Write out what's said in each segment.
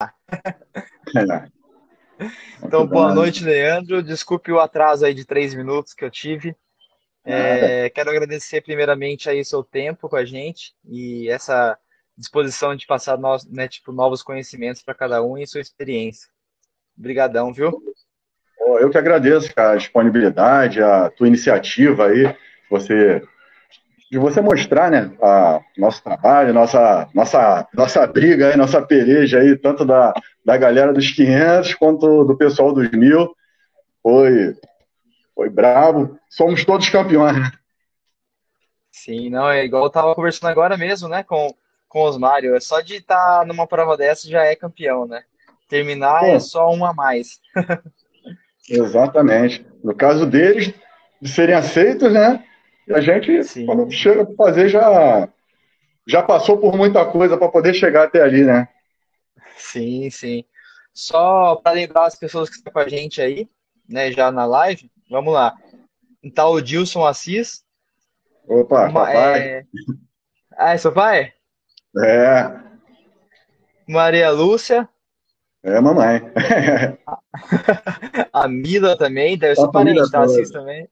Então, boa noite, Leandro. Desculpe o atraso aí de três minutos que eu tive. É, quero agradecer primeiramente aí seu tempo com a gente e essa disposição de passar né, tipo, novos conhecimentos para cada um e sua experiência. Obrigadão, viu? Eu que agradeço a disponibilidade, a tua iniciativa aí, você de você mostrar, né, a nosso trabalho, nossa, nossa, nossa briga aí, nossa peleja aí, tanto da, da galera dos 500 quanto do pessoal dos mil. Foi, foi bravo. Somos todos campeões, né? Sim, não, é igual eu tava conversando agora mesmo, né, com, com os Mário. É só de estar tá numa prova dessa já é campeão, né? Terminar Pô. é só um a mais. Exatamente. No caso deles, de serem aceitos, né? E a gente, Sim. quando chega para fazer, já, já passou por muita coisa para poder chegar até ali, né? Sim, sim. Só para lembrar as pessoas que estão com a gente aí, né, já na live, vamos lá. Então, o Dilson Assis. Opa, uma, papai. É... Ah, é seu pai? É. Maria Lúcia. É, mamãe. a Mila também, deve ser parente, tá? Assis também.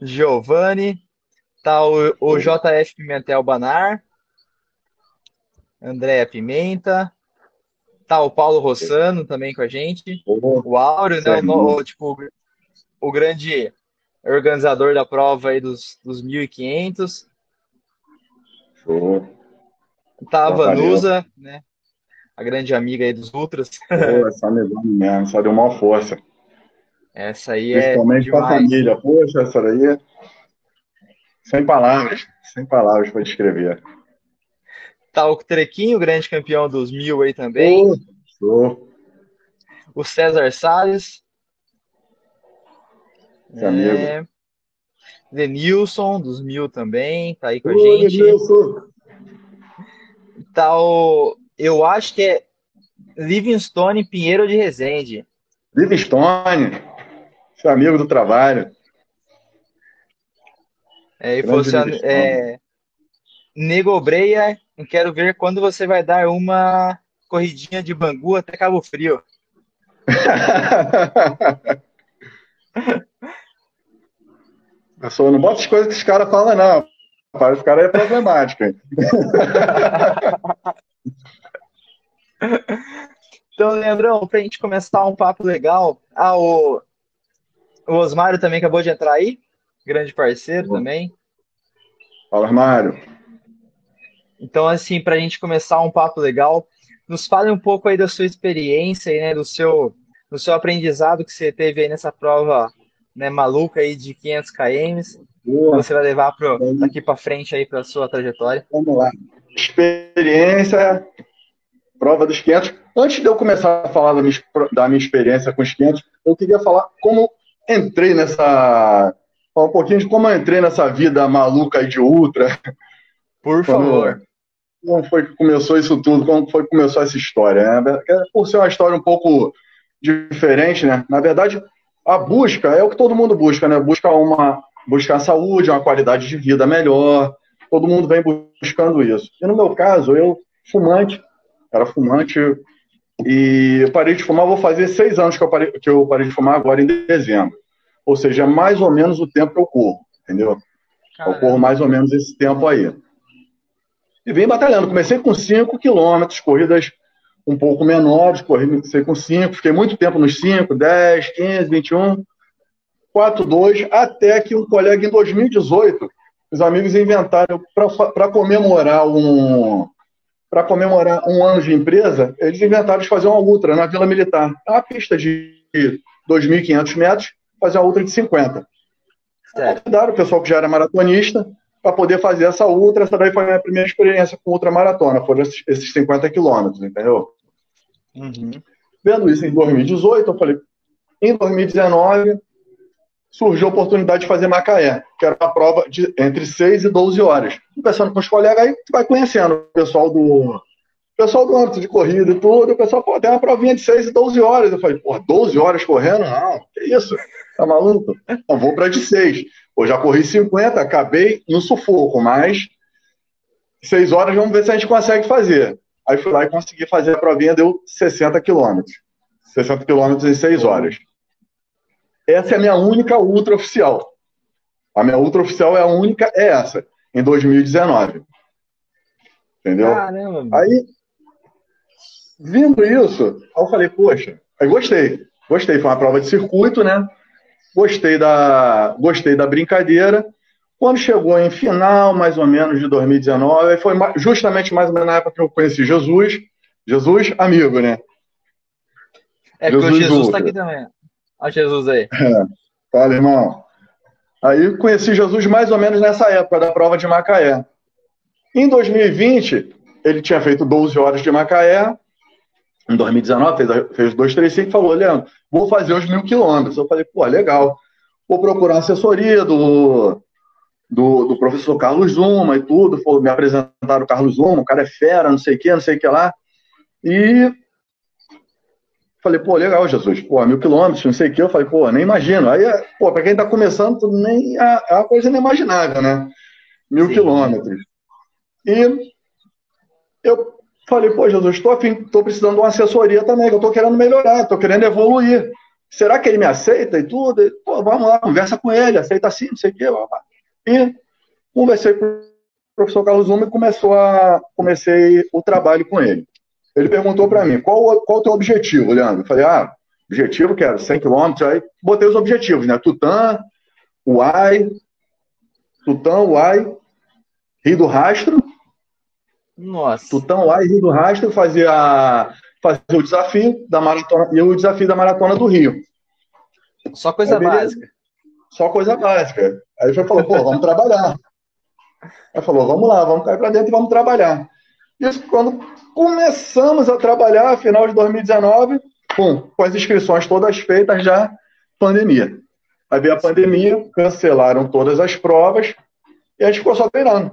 Giovanni, tá o, o JF Pimentel Banar, Andréa Pimenta, tá o Paulo Rossano também com a gente, o Áureo, né, o, tipo, o grande organizador da prova aí dos, dos 1.500. Show. Tá a Vanusa, né, a grande amiga aí dos Ultras. Pô, essa mesmo, só deu uma força. Essa aí é. Principalmente para a família. Poxa, essa daí. É sem palavras. Sem palavras para descrever. Tá o Trequinho, grande campeão dos mil aí também. Oh, o César Salles. Esse é... amigo. Denilson, dos mil também, tá aí com a gente. Denilson. Tá o. Eu acho que é Livingstone Pinheiro de Resende. Livingstone. Seu amigo do trabalho. É, e fosse é, Negobreia, quero ver quando você vai dar uma corridinha de Bangu até Cabo Frio. Pessoal, não bota as coisas que os caras falam, não. Os caras é problemático. então, Leandrão, para a gente começar um papo legal, ah, o, o Osmário também acabou de entrar aí, grande parceiro Bom. também. Fala, Osmário. Então, assim, para a gente começar um papo legal, nos fale um pouco aí da sua experiência, né, do seu, do seu aprendizado que você teve aí nessa prova né, maluca aí de 500 km. Boa. Você vai levar pro, daqui para frente aí para sua trajetória. Vamos lá. Experiência, prova dos 500. Antes de eu começar a falar da minha, da minha experiência com os 500, eu queria falar como entrei nessa. Falar um pouquinho de como eu entrei nessa vida maluca de ultra. Por favor. Como foi que começou isso tudo? Como foi que começou essa história? Né? Por ser uma história um pouco diferente, né? Na verdade, a busca é o que todo mundo busca, né? Busca uma buscar saúde, uma qualidade de vida melhor. Todo mundo vem buscando isso. E no meu caso, eu fumante, era fumante, e eu parei de fumar, vou fazer seis anos que eu, parei, que eu parei de fumar agora em dezembro. Ou seja, é mais ou menos o tempo que eu corro, entendeu? Caramba. Eu corro mais ou menos esse tempo aí. E vim batalhando. Comecei com 5 quilômetros, corridas um pouco menores, comecei com 5, fiquei muito tempo nos 5, 10, 15, 21, 4, 2, até que um colega em 2018, os amigos inventaram, para comemorar um, para comemorar um ano de empresa, eles inventaram de fazer uma ultra na Vila Militar. Uma pista de 2.500 metros, fazer uma ultra de 50. Certo. Convidaram o pessoal que já era maratonista para poder fazer essa ultra. Essa daí foi a minha primeira experiência com ultramaratona, foram esses, esses 50 quilômetros, entendeu? Uhum. Vendo isso em 2018, eu falei, em 2019, surgiu a oportunidade de fazer Macaé, que era uma prova de entre 6 e 12 horas. Conversando com os colegas, aí vai conhecendo o pessoal do pessoal do âmbito de corrida e tudo, o pessoal, pô, tem uma provinha de 6 e 12 horas. Eu falei, pô, 12 horas correndo? Não, que isso? Tá maluco? Então vou para de 6. Pô, já corri 50, acabei no sufoco, mas 6 horas vamos ver se a gente consegue fazer. Aí fui lá e consegui fazer a provinha, deu 60 quilômetros. 60 quilômetros em 6 horas. Essa é a minha única ultra oficial. A minha ultra oficial é a única, é essa, em 2019. Entendeu? Caramba. Aí, vindo isso, eu falei, poxa, aí gostei. Gostei, foi uma prova de circuito, né? Gostei da, gostei da brincadeira. Quando chegou em final, mais ou menos, de 2019, foi justamente mais ou menos na época que eu conheci Jesus. Jesus, amigo, né? É, Jesus porque o Jesus está aqui também. Olha Jesus aí. Fala, irmão. Aí conheci Jesus mais ou menos nessa época da prova de Macaé. Em 2020, ele tinha feito 12 horas de Macaé. Em 2019, fez, fez 235 e falou: Leandro, vou fazer os mil quilômetros. Eu falei: pô, legal. Vou procurar assessoria do, do, do, professor Carlos Zuma e tudo. Me apresentaram o Carlos Zuma, o cara é fera, não sei o que, não sei o que lá. E Falei, pô, legal, Jesus, pô, mil quilômetros, não sei o que. Eu falei, pô, nem imagino. Aí, pô, para quem está começando, nem é, é uma coisa inimaginável, né? Mil Sim. quilômetros. E eu falei, pô, Jesus, estou precisando de uma assessoria também, que eu estou querendo melhorar, estou querendo evoluir. Será que ele me aceita e tudo? E, pô, vamos lá, conversa com ele, aceita assim, não sei o quê. E conversei com o professor Carlos Zuma e começou a, comecei o trabalho com ele. Ele perguntou para mim, qual, qual o teu objetivo, Leandro? Eu falei, ah, objetivo, quero 100 quilômetros. Aí botei os objetivos, né? Tutã, Uai, Tutã, Uai, Rio do Rastro. Nossa. Tutã, Uai, Rio do Rastro, fazia, fazia o desafio da maratona, e o desafio da maratona do Rio. Só coisa Aí, básica. Só coisa básica. Aí ele falou, pô, vamos trabalhar. Aí falou, vamos lá, vamos cair para dentro e vamos trabalhar. Isso quando começamos a trabalhar, final de 2019, pum, com as inscrições todas feitas, já pandemia. Aí veio a pandemia, cancelaram todas as provas e a gente ficou só treinando.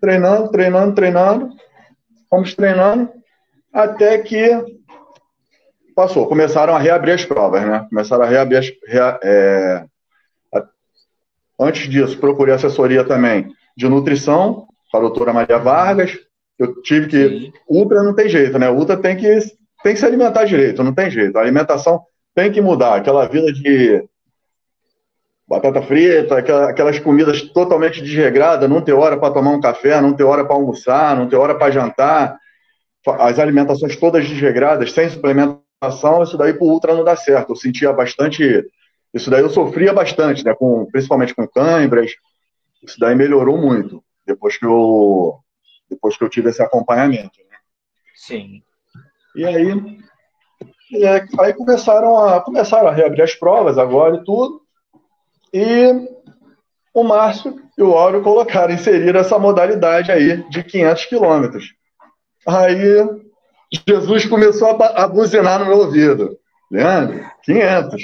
Treinando, treinando, treinando. Fomos treinando até que passou. Começaram a reabrir as provas, né? Começaram a reabrir as. Rea, é... Antes disso, procurei assessoria também de nutrição com a doutora Maria Vargas. Eu tive que. Sim. Ultra não tem jeito, né? Ultra tem que, tem que se alimentar direito, não tem jeito. A alimentação tem que mudar. Aquela vida de batata frita, aquelas comidas totalmente desregradas, não ter hora para tomar um café, não ter hora para almoçar, não ter hora para jantar, as alimentações todas desregradas, sem suplementação, isso daí para o ultra não dá certo. Eu sentia bastante, isso daí eu sofria bastante, né, com, principalmente com câimbras, isso daí melhorou muito depois que eu depois que eu tive esse acompanhamento. Né? Sim. E aí, aí começaram a começaram a reabrir as provas agora e tudo. E o Márcio e o Áureo colocaram, inseriram essa modalidade aí de 500 quilômetros. Aí Jesus começou a, a buzinar no meu ouvido. Leandro, 500.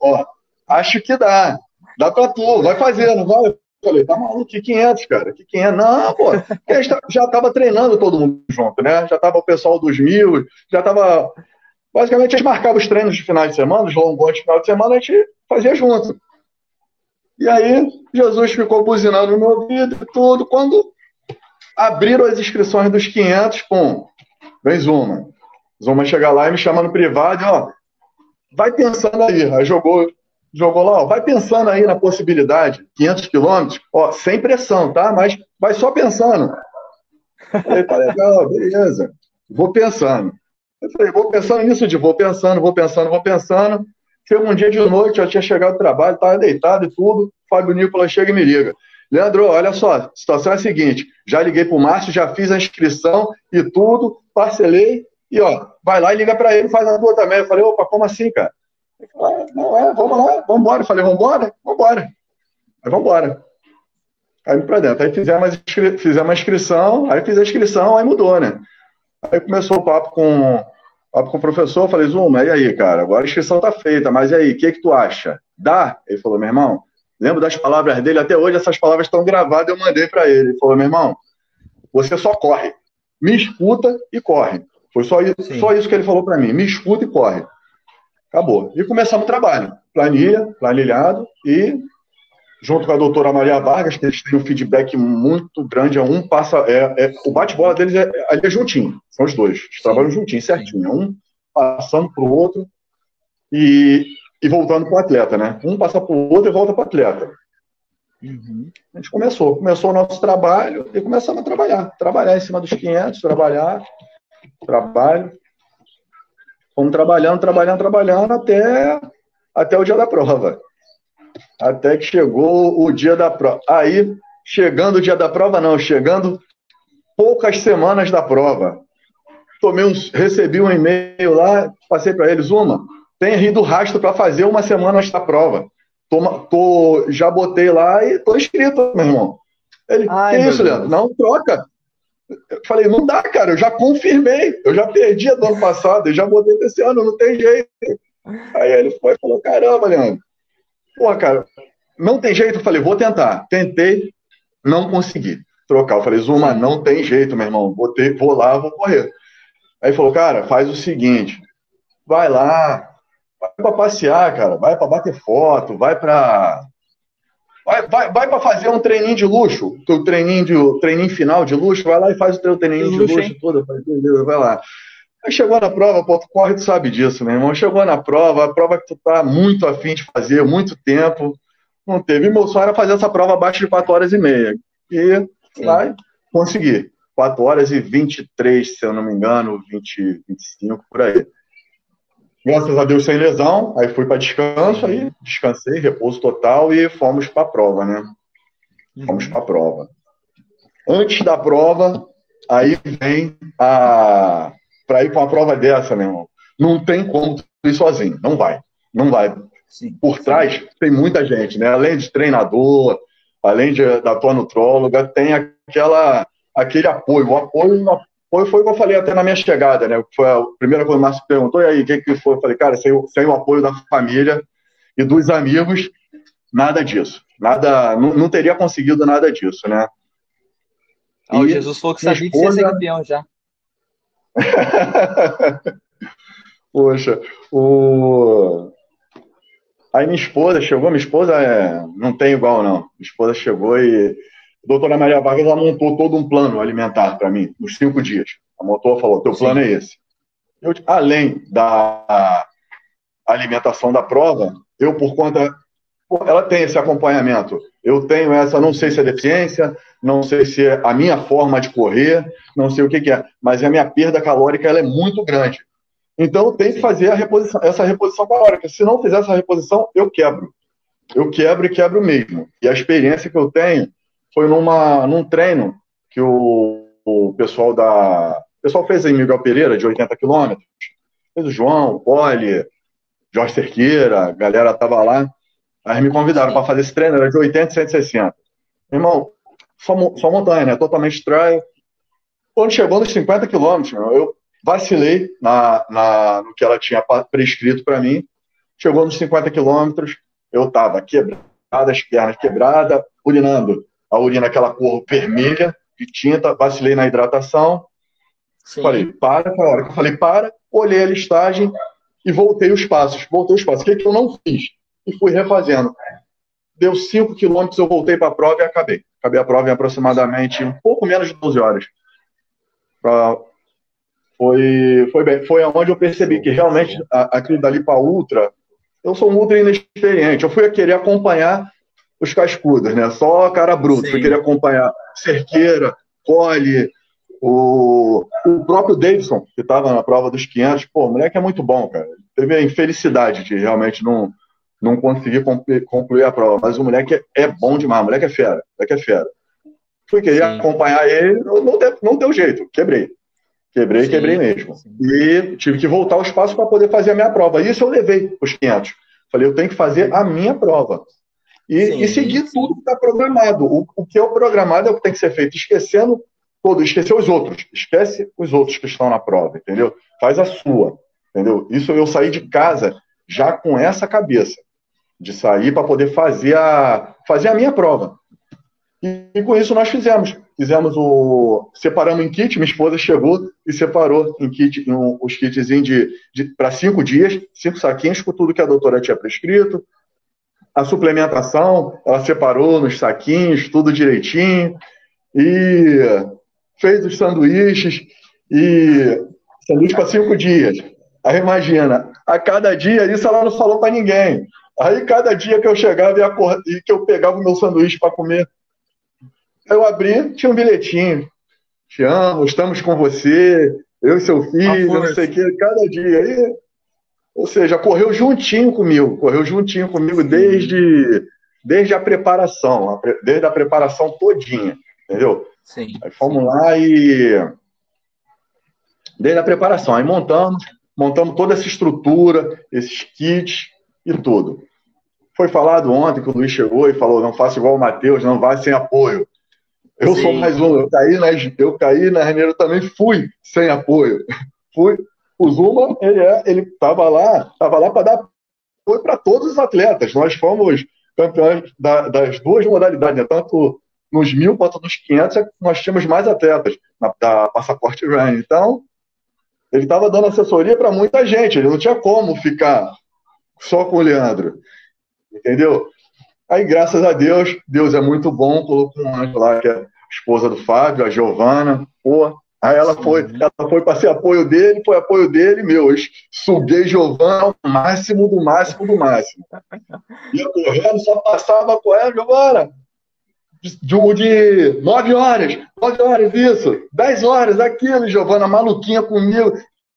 Ó, acho que dá. Dá pra tu, vai fazer, não vai? Falei, tá maluco, que 500, cara? Que 500? Não, pô, já estava treinando todo mundo junto, né? Já estava o pessoal dos mil, já estava. Basicamente, a gente marcava os treinos de final de semana, os longões de final de semana, a gente fazia junto. E aí, Jesus ficou buzinando no meu ouvido e tudo. Quando abriram as inscrições dos 500, pum, vem Zuma. Zuma chega lá e me chama no privado ó, vai pensando aí. Aí jogou jogou lá, ó, vai pensando aí na possibilidade, 500 quilômetros, ó, sem pressão, tá? Mas vai só pensando. falei, tá legal, beleza. Vou pensando. Eu falei, vou pensando nisso de vou pensando, vou pensando, vou pensando. Chega um dia de noite, eu tinha chegado do trabalho, estava deitado e tudo. Fábio Nicolas chega e me liga. Leandro, olha só, a situação é a seguinte: já liguei para o Márcio, já fiz a inscrição e tudo, parcelei, e ó, vai lá e liga para ele, faz a tua também. Eu falei, opa, como assim, cara? Falei, não é, vamos lá, vamos embora. falei, vamos embora? Vamos embora. Aí vamos embora. Aí para dentro. Aí fizemos, fizemos a inscrição, aí fiz a inscrição, aí mudou, né? Aí começou o papo com, papo com o professor, falei, Zuma, e aí, cara, agora a inscrição tá feita, mas e aí, o que que tu acha? Dá? Ele falou, meu irmão, lembro das palavras dele, até hoje essas palavras estão gravadas, eu mandei para ele. Ele falou, meu irmão, você só corre. Me escuta e corre. Foi só isso, só isso que ele falou para mim. Me escuta e corre. Acabou. E começamos o trabalho. Planilha, planilhado e junto com a doutora Maria Vargas, que eles têm um feedback muito grande. É um passa. É, é o bate-bola deles é, ali é juntinho. São os dois. Eles trabalham juntinho, certinho. Um passando para o outro e, e voltando para o atleta, né? Um passa para o outro e volta para o atleta. Uhum. A gente começou. Começou o nosso trabalho e começamos a trabalhar. Trabalhar em cima dos 500, trabalhar, trabalho. Fomos trabalhando, trabalhando, trabalhando até, até o dia da prova. Até que chegou o dia da prova. Aí, chegando o dia da prova, não, chegando poucas semanas da prova. Tomei um, recebi um e-mail lá, passei para eles, uma, tem rido rastro para fazer uma semana antes da prova. Tô, tô, já botei lá e tô inscrito, meu irmão. Ele, Ai, que isso, Leandro? Não, troca. Eu falei, não dá, cara, eu já confirmei, eu já perdi a do ano passado, eu já botei esse ano, não tem jeito. Aí ele foi e falou, caramba, Leandro, Pô, cara, não tem jeito. Eu falei, vou tentar. Tentei, não consegui trocar. Eu falei, Zuma, não tem jeito, meu irmão. Vou, ter, vou lá, vou correr. Aí falou, cara, faz o seguinte, vai lá, vai para passear, cara, vai para bater foto, vai para vai, vai, vai para fazer um treininho de luxo, o treininho de treininho final de luxo, vai lá e faz o teu treininho de luxo, luxo todo, vai lá. Aí chegou na prova, pô, tu corre, tu sabe disso, meu irmão. Chegou na prova, a prova que tu tá muito afim de fazer, muito tempo. Não teve. Meu sonho era fazer essa prova abaixo de 4 horas e meia. E vai conseguir. 4 horas e 23, se eu não me engano, 20, 25, por aí. Graças a Deus sem lesão, aí fui para descanso, aí descansei, repouso total e fomos para a prova, né? Fomos para a prova. Antes da prova, aí vem a para ir para uma prova dessa, meu irmão. Não tem como ir sozinho, não vai. Não vai. Sim, Por trás tem muita gente, né? Além de treinador, além de, da tua nutróloga, tem aquela, aquele apoio. O apoio, apoio foi o que eu falei até na minha chegada, né? Foi a primeira coisa que o Márcio perguntou, e aí, o que, que foi? Eu falei, cara, sem, sem o apoio da família e dos amigos, nada disso. Nada, não, não teria conseguido nada disso, né? Ah, o Jesus falou que sabia esposa... que você ia ser campeão já. Poxa, o... Aí minha esposa chegou, minha esposa é... não tem igual, não. Minha esposa chegou e doutora Maria Vargas ela montou todo um plano alimentar para mim, nos cinco dias. A motor falou: teu plano Sim. é esse. Eu, além da alimentação da prova, eu, por conta. Ela tem esse acompanhamento. Eu tenho essa, não sei se é deficiência, não sei se é a minha forma de correr, não sei o que, que é, mas a minha perda calórica ela é muito grande. Então eu tenho que fazer reposição, essa reposição calórica. Se não fizer essa reposição, eu quebro. Eu quebro e quebro mesmo. E a experiência que eu tenho foi numa, num treino que o, o pessoal da. O pessoal fez em Miguel Pereira, de 80 quilômetros. Fez o João, o Poli, Jorge Cerqueira, a galera tava lá. Aí me convidaram para fazer esse treino, era de 80 e 160. Irmão, só, só montanha, né? Totalmente trail. Quando chegou nos 50 quilômetros, eu vacilei na, na, no que ela tinha prescrito para mim. Chegou nos 50 quilômetros, eu estava quebrada, as pernas quebradas, urinando. A urina, aquela cor vermelha de tinta, vacilei na hidratação. Sim. Falei, para, na hora que eu falei, para, olhei a listagem e voltei os passos. Voltei os passos. O que, que eu não fiz? E fui refazendo. Deu 5 quilômetros, eu voltei para a prova e acabei. Acabei a prova em aproximadamente um pouco menos de 12 horas. Foi, foi bem. Foi onde eu percebi que realmente aquilo dali para ultra, eu sou um ultra inexperiente. Eu fui a querer acompanhar os cascudos, né? Só cara bruto. Sim. Querer acompanhar Cerqueira, Cole, o, o próprio Davidson, que estava na prova dos 500. Pô, o moleque é muito bom, cara. Teve a infelicidade de realmente não não consegui concluir a prova. Mas o moleque é, é bom demais, o moleque é fera, o moleque é fera. Fui querer Sim. acompanhar ele, não deu, não deu jeito, quebrei. Quebrei, sim, quebrei mesmo. E tive que voltar ao espaço para poder fazer a minha prova. Isso eu levei os 500. Falei, eu tenho que fazer a minha prova. E, sim, e seguir tudo que está programado. O, o, que é o programado é o que tem que ser feito, esquecendo todo, esquecer os outros. Esquece os outros que estão na prova, entendeu? Faz a sua, entendeu? Isso eu saí de casa já com essa cabeça de sair para poder fazer a, fazer a minha prova. E, e, com isso nós fizemos. Fizemos o. Separamos em kit, minha esposa chegou e separou em kit, em um, os kitzinhos de, de para cinco dias, cinco saquinhos com tudo que a doutora tinha prescrito. A suplementação, ela separou nos saquinhos, tudo direitinho, e fez os sanduíches, e sanduíche para cinco dias. Aí imagina, a cada dia, isso ela não falou para ninguém. Aí cada dia que eu chegava e, acord... e que eu pegava o meu sanduíche para comer, eu abri, tinha um bilhetinho. Te amo, estamos com você, eu e seu filho, não sei o que, cada dia. Aí, ou seja, correu juntinho comigo, correu juntinho comigo desde, desde a preparação, desde a preparação todinha, entendeu? Sim. Aí fomos lá e. Desde a preparação, aí montamos, montamos toda essa estrutura, esses kits e tudo. Foi falado ontem que o Luiz chegou e falou: não faça igual o Matheus, não vai sem apoio. Eu Sim. sou mais um, eu caí, na, eu caí na Reneiro também fui sem apoio. Fui. O Zuma, ele é, estava lá, estava lá para dar apoio para todos os atletas. Nós fomos campeões da, das duas modalidades, né? tanto nos mil quanto nos 500, nós tínhamos mais atletas na, da Passaporte Run. Então, ele estava dando assessoria para muita gente, ele não tinha como ficar só com o Leandro. Entendeu? Aí, graças a Deus, Deus é muito bom, colocou um anjo lá, que é a esposa do Fábio, a Giovana, pô. Aí ela foi, ela foi para ser apoio dele, foi apoio dele, meu. Eu suguei Giovana ao máximo do máximo do máximo. Ia correndo, só passava com ela, Giovana. De, de nove horas, nove horas isso, dez horas, aquilo, Giovana maluquinha comigo.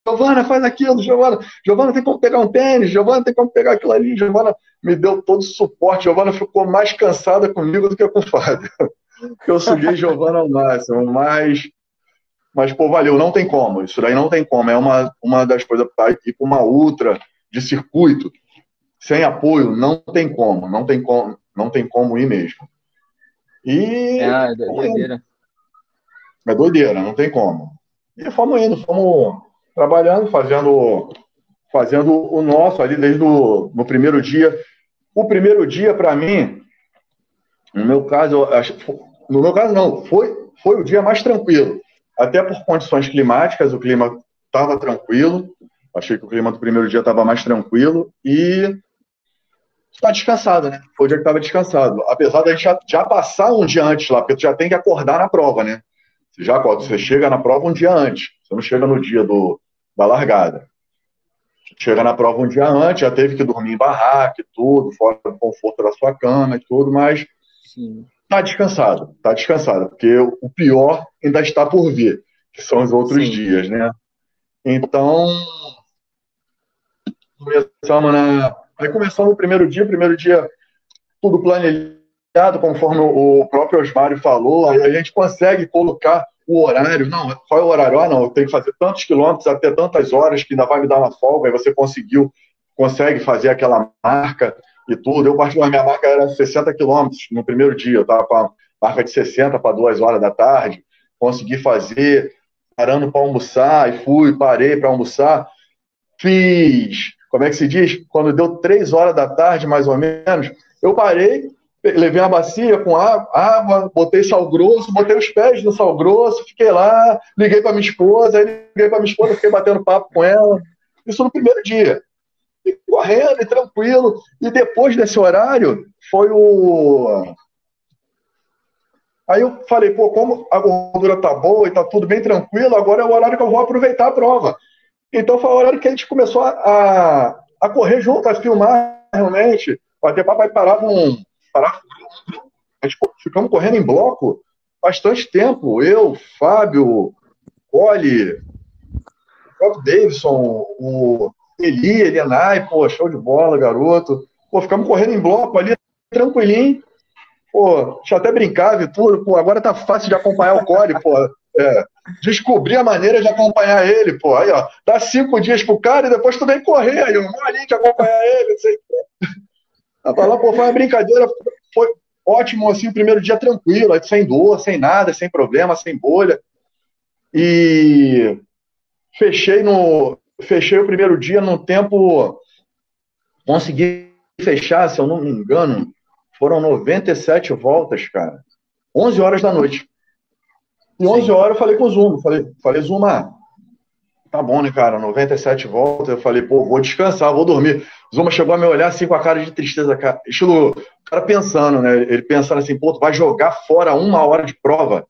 Giovana, faz aquilo, Giovana. Giovana tem como pegar um tênis, Giovana tem como pegar aquilo ali. Giovana me deu todo o suporte. Giovana ficou mais cansada comigo do que com o Fábio. Eu subi Giovana ao máximo, mas, mas, pô, valeu, não tem como. Isso daí não tem como. É uma, uma das coisas para ir para uma ultra de circuito, sem apoio, não tem como. Não tem como, não tem como ir mesmo. E. É, é doideira. É doideira, não tem como. E fomos indo, fomos trabalhando, fazendo, fazendo o nosso ali desde o no primeiro dia. O primeiro dia, para mim, no meu caso, no meu caso não, foi, foi o dia mais tranquilo. Até por condições climáticas, o clima estava tranquilo. Achei que o clima do primeiro dia estava mais tranquilo e está descansado, né? Foi o dia que estava descansado. Apesar da gente já, já, passar um dia antes lá, porque tu já tem que acordar na prova, né? Você já acorda, você chega na prova um dia antes. Você não chega no dia do, da largada. Chega na prova um dia antes, já teve que dormir em barraca e tudo, fora do conforto da sua cama e tudo, mas Sim. Tá descansado, tá descansado, porque o pior ainda está por vir, que são os outros Sim. dias, né? Então, começamos na. Aí começamos o primeiro dia, primeiro dia tudo planejado, conforme o próprio Osmário falou, aí a gente consegue colocar o horário, não, qual é o horário? Ah, não, eu tenho que fazer tantos quilômetros até tantas horas que ainda vai me dar uma folga, aí você conseguiu, consegue fazer aquela marca e tudo. Eu, particularmente, minha marca era 60 quilômetros no primeiro dia, eu estava com a marca de 60 para duas horas da tarde, consegui fazer, parando para almoçar, e fui, parei para almoçar, fiz, como é que se diz? Quando deu três horas da tarde, mais ou menos, eu parei, levei uma bacia com água, botei sal grosso, botei os pés no sal grosso, fiquei lá, liguei para minha esposa, aí liguei para minha esposa, fiquei batendo papo com ela. Isso no primeiro dia. E correndo e tranquilo. E depois desse horário, foi o. Aí eu falei, pô, como a gordura tá boa e tá tudo bem tranquilo, agora é o horário que eu vou aproveitar a prova. Então foi o horário que a gente começou a, a correr junto, a filmar realmente. Até papai parava um, parar. A gente ficamos correndo em bloco bastante tempo. Eu, Fábio, Cole, o próprio Davidson, o Eli, Elianai, pô, show de bola, garoto. Pô, ficamos correndo em bloco ali, tranquilinho. Pô, deixa eu até brincar, tudo. Pô, agora tá fácil de acompanhar o Cole, pô. É, descobri a maneira de acompanhar ele, pô. Aí, ó, dá cinco dias pro cara e depois tu vem correr aí, um molinho de acompanhar ele, sei que. Ela pô, foi uma brincadeira, foi ótimo, assim, o primeiro dia tranquilo, sem dor, sem nada, sem problema, sem bolha. E fechei no fechei o primeiro dia no tempo consegui fechar, se eu não me engano, foram 97 voltas, cara. 11 horas da noite. E 11 Sim. horas eu falei com o Zuma, falei, falei Zuma, tá bom, né, cara? 97 voltas. Eu falei, pô, vou descansar, vou dormir. Zuma chegou a me olhar assim com a cara de tristeza, cara. Estilo, o cara pensando, né? Ele pensando assim, pô, tu vai jogar fora uma hora de prova.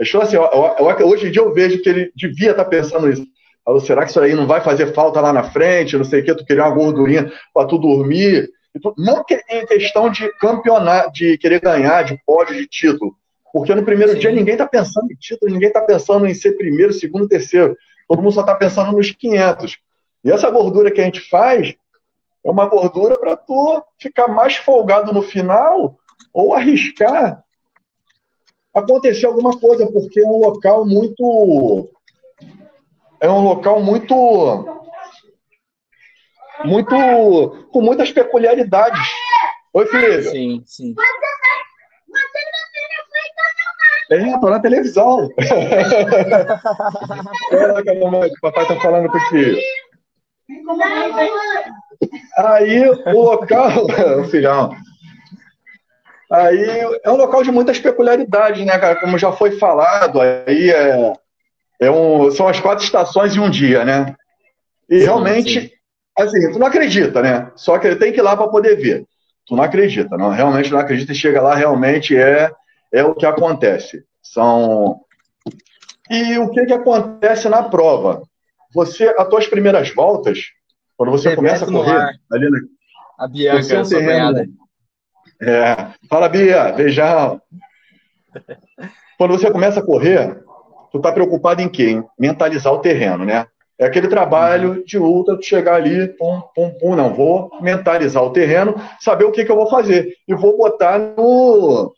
Estilo assim, eu, eu, eu, hoje em dia eu vejo que ele devia estar tá pensando isso. Falou, será que isso aí não vai fazer falta lá na frente? Não sei o que, tu queria uma gordurinha para tu dormir. Não em questão de campeonato, de querer ganhar, de pódio, de título. Porque no primeiro Sim. dia ninguém está pensando em título, ninguém está pensando em ser primeiro, segundo, terceiro. Todo mundo só está pensando nos 500. E essa gordura que a gente faz é uma gordura para tu ficar mais folgado no final ou arriscar acontecer alguma coisa, porque é um local muito. É um local muito. Muito. com muitas peculiaridades. Oi, filha. Sim, sim. É, tô na televisão. Caraca, mamãe, o papai tá falando contigo. Aí o local, filhão. Aí é um local de muitas peculiaridades, né, cara? Como já foi falado, aí é, é um, são as quatro estações em um dia, né? E sim, realmente, sim. assim, tu não acredita, né? Só que ele tem que ir lá para poder ver. Tu não acredita, não, realmente não acredita e chega lá, realmente é é o que acontece. São e o que, que acontece na prova? Você, as tuas primeiras voltas, quando você começa a correr, ali na, a Bianca, é é, fala Bia, beijão. quando você começa a correr, tu tá preocupado em quê? Em mentalizar o terreno, né? É aquele trabalho uhum. de ultra, tu chegar ali, pum, pum, pum, não, vou mentalizar o terreno, saber o que, que eu vou fazer. E vou botar no,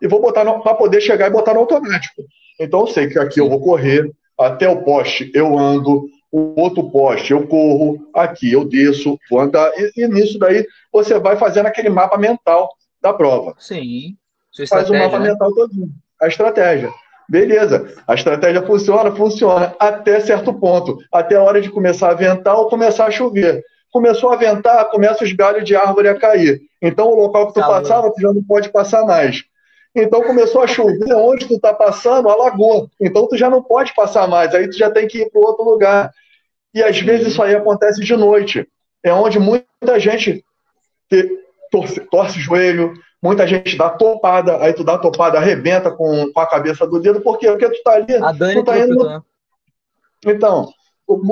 e vou botar para poder chegar e botar no automático. Então eu sei que aqui eu vou correr, até o poste eu ando, o outro poste eu corro, aqui eu desço, vou andar, e, e nisso daí você vai fazendo aquele mapa mental da prova. Sim. Faz o mapa né? mental todinho. A estratégia. Beleza, a estratégia funciona, funciona, até certo ponto. Até a hora de começar a ventar ou começar a chover. Começou a ventar, começa os galhos de árvore a cair. Então o local que tu Calma. passava, tu já não pode passar mais. Então começou a chover, onde tu está passando, alagou. Então tu já não pode passar mais, aí tu já tem que ir para outro lugar. E às vezes isso aí acontece de noite. É onde muita gente torce, torce o joelho, muita gente dá topada, aí tu dá topada, arrebenta com, com a cabeça do dedo, por quê? Porque tu tá ali. A Dani tu tá indo... Né? Então,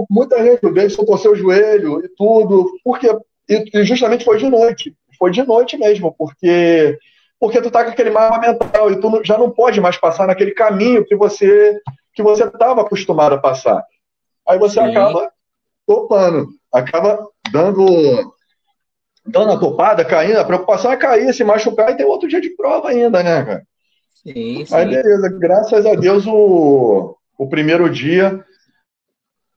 muita gente, o Davidson torceu o joelho e tudo, porque. E justamente foi de noite. Foi de noite mesmo, porque porque tu tá com aquele mapa mental e tu já não pode mais passar naquele caminho que você que você estava acostumado a passar. Aí você Sim. acaba topando, acaba dando dando a topada, caindo, a preocupação é cair, se machucar e ter outro dia de prova ainda, né, cara? Sim, sim. Aí beleza, graças a Deus o, o primeiro dia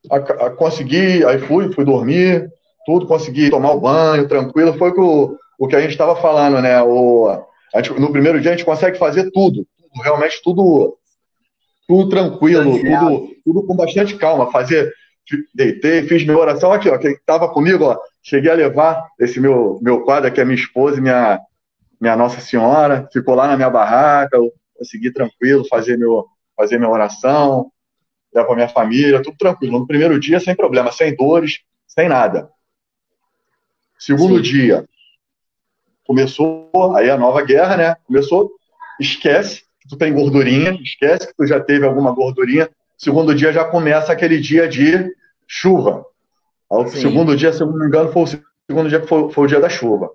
a, a, consegui, aí fui, fui dormir, tudo, consegui tomar o banho, tranquilo, foi o, o que a gente estava falando, né? O, Gente, no primeiro dia a gente consegue fazer tudo, tudo realmente tudo, tudo tranquilo, tudo, tudo com bastante calma. Fazer, deitei, fiz minha oração aqui, ó. Quem estava comigo, ó, cheguei a levar esse meu, meu quadro aqui, a minha esposa e minha, minha Nossa Senhora, ficou lá na minha barraca, eu consegui tranquilo fazer, meu, fazer minha oração, levar para minha família, tudo tranquilo. No primeiro dia, sem problema, sem dores, sem nada. Segundo Sim. dia, começou aí a nova guerra, né? Começou, esquece que tu tem gordurinha, esquece que tu já teve alguma gordurinha. Segundo dia já começa aquele dia de chuva. O segundo dia, se eu não me engano, foi o segundo dia que foi, foi o dia da chuva.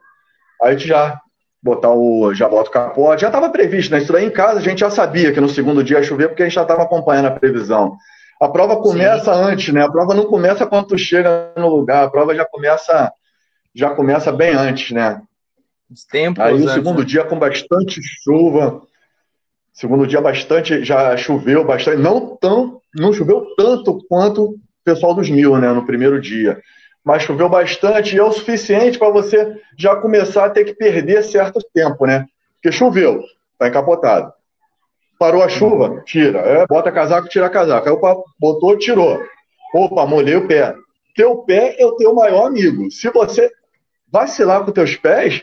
Aí a gente já botar o já bota o capote, já estava previsto, né? Isso daí em casa a gente já sabia que no segundo dia ia chover porque a gente já estava acompanhando a previsão. A prova começa Sim. antes, né? A prova não começa quando tu chega no lugar, a prova já começa já começa bem antes, né? Tempos. Aí o segundo né? dia com bastante chuva. Segundo dia bastante, já choveu bastante. Não tão, não choveu tanto quanto o pessoal dos mil, né? No primeiro dia. Mas choveu bastante e é o suficiente para você já começar a ter que perder certo tempo, né? Porque choveu, tá encapotado. Parou a chuva, tira. É, bota casaco, tira casaco. Aí opa, botou, tirou. Opa, molhei o pé. Teu pé é o teu maior amigo. Se você vacilar com teus pés,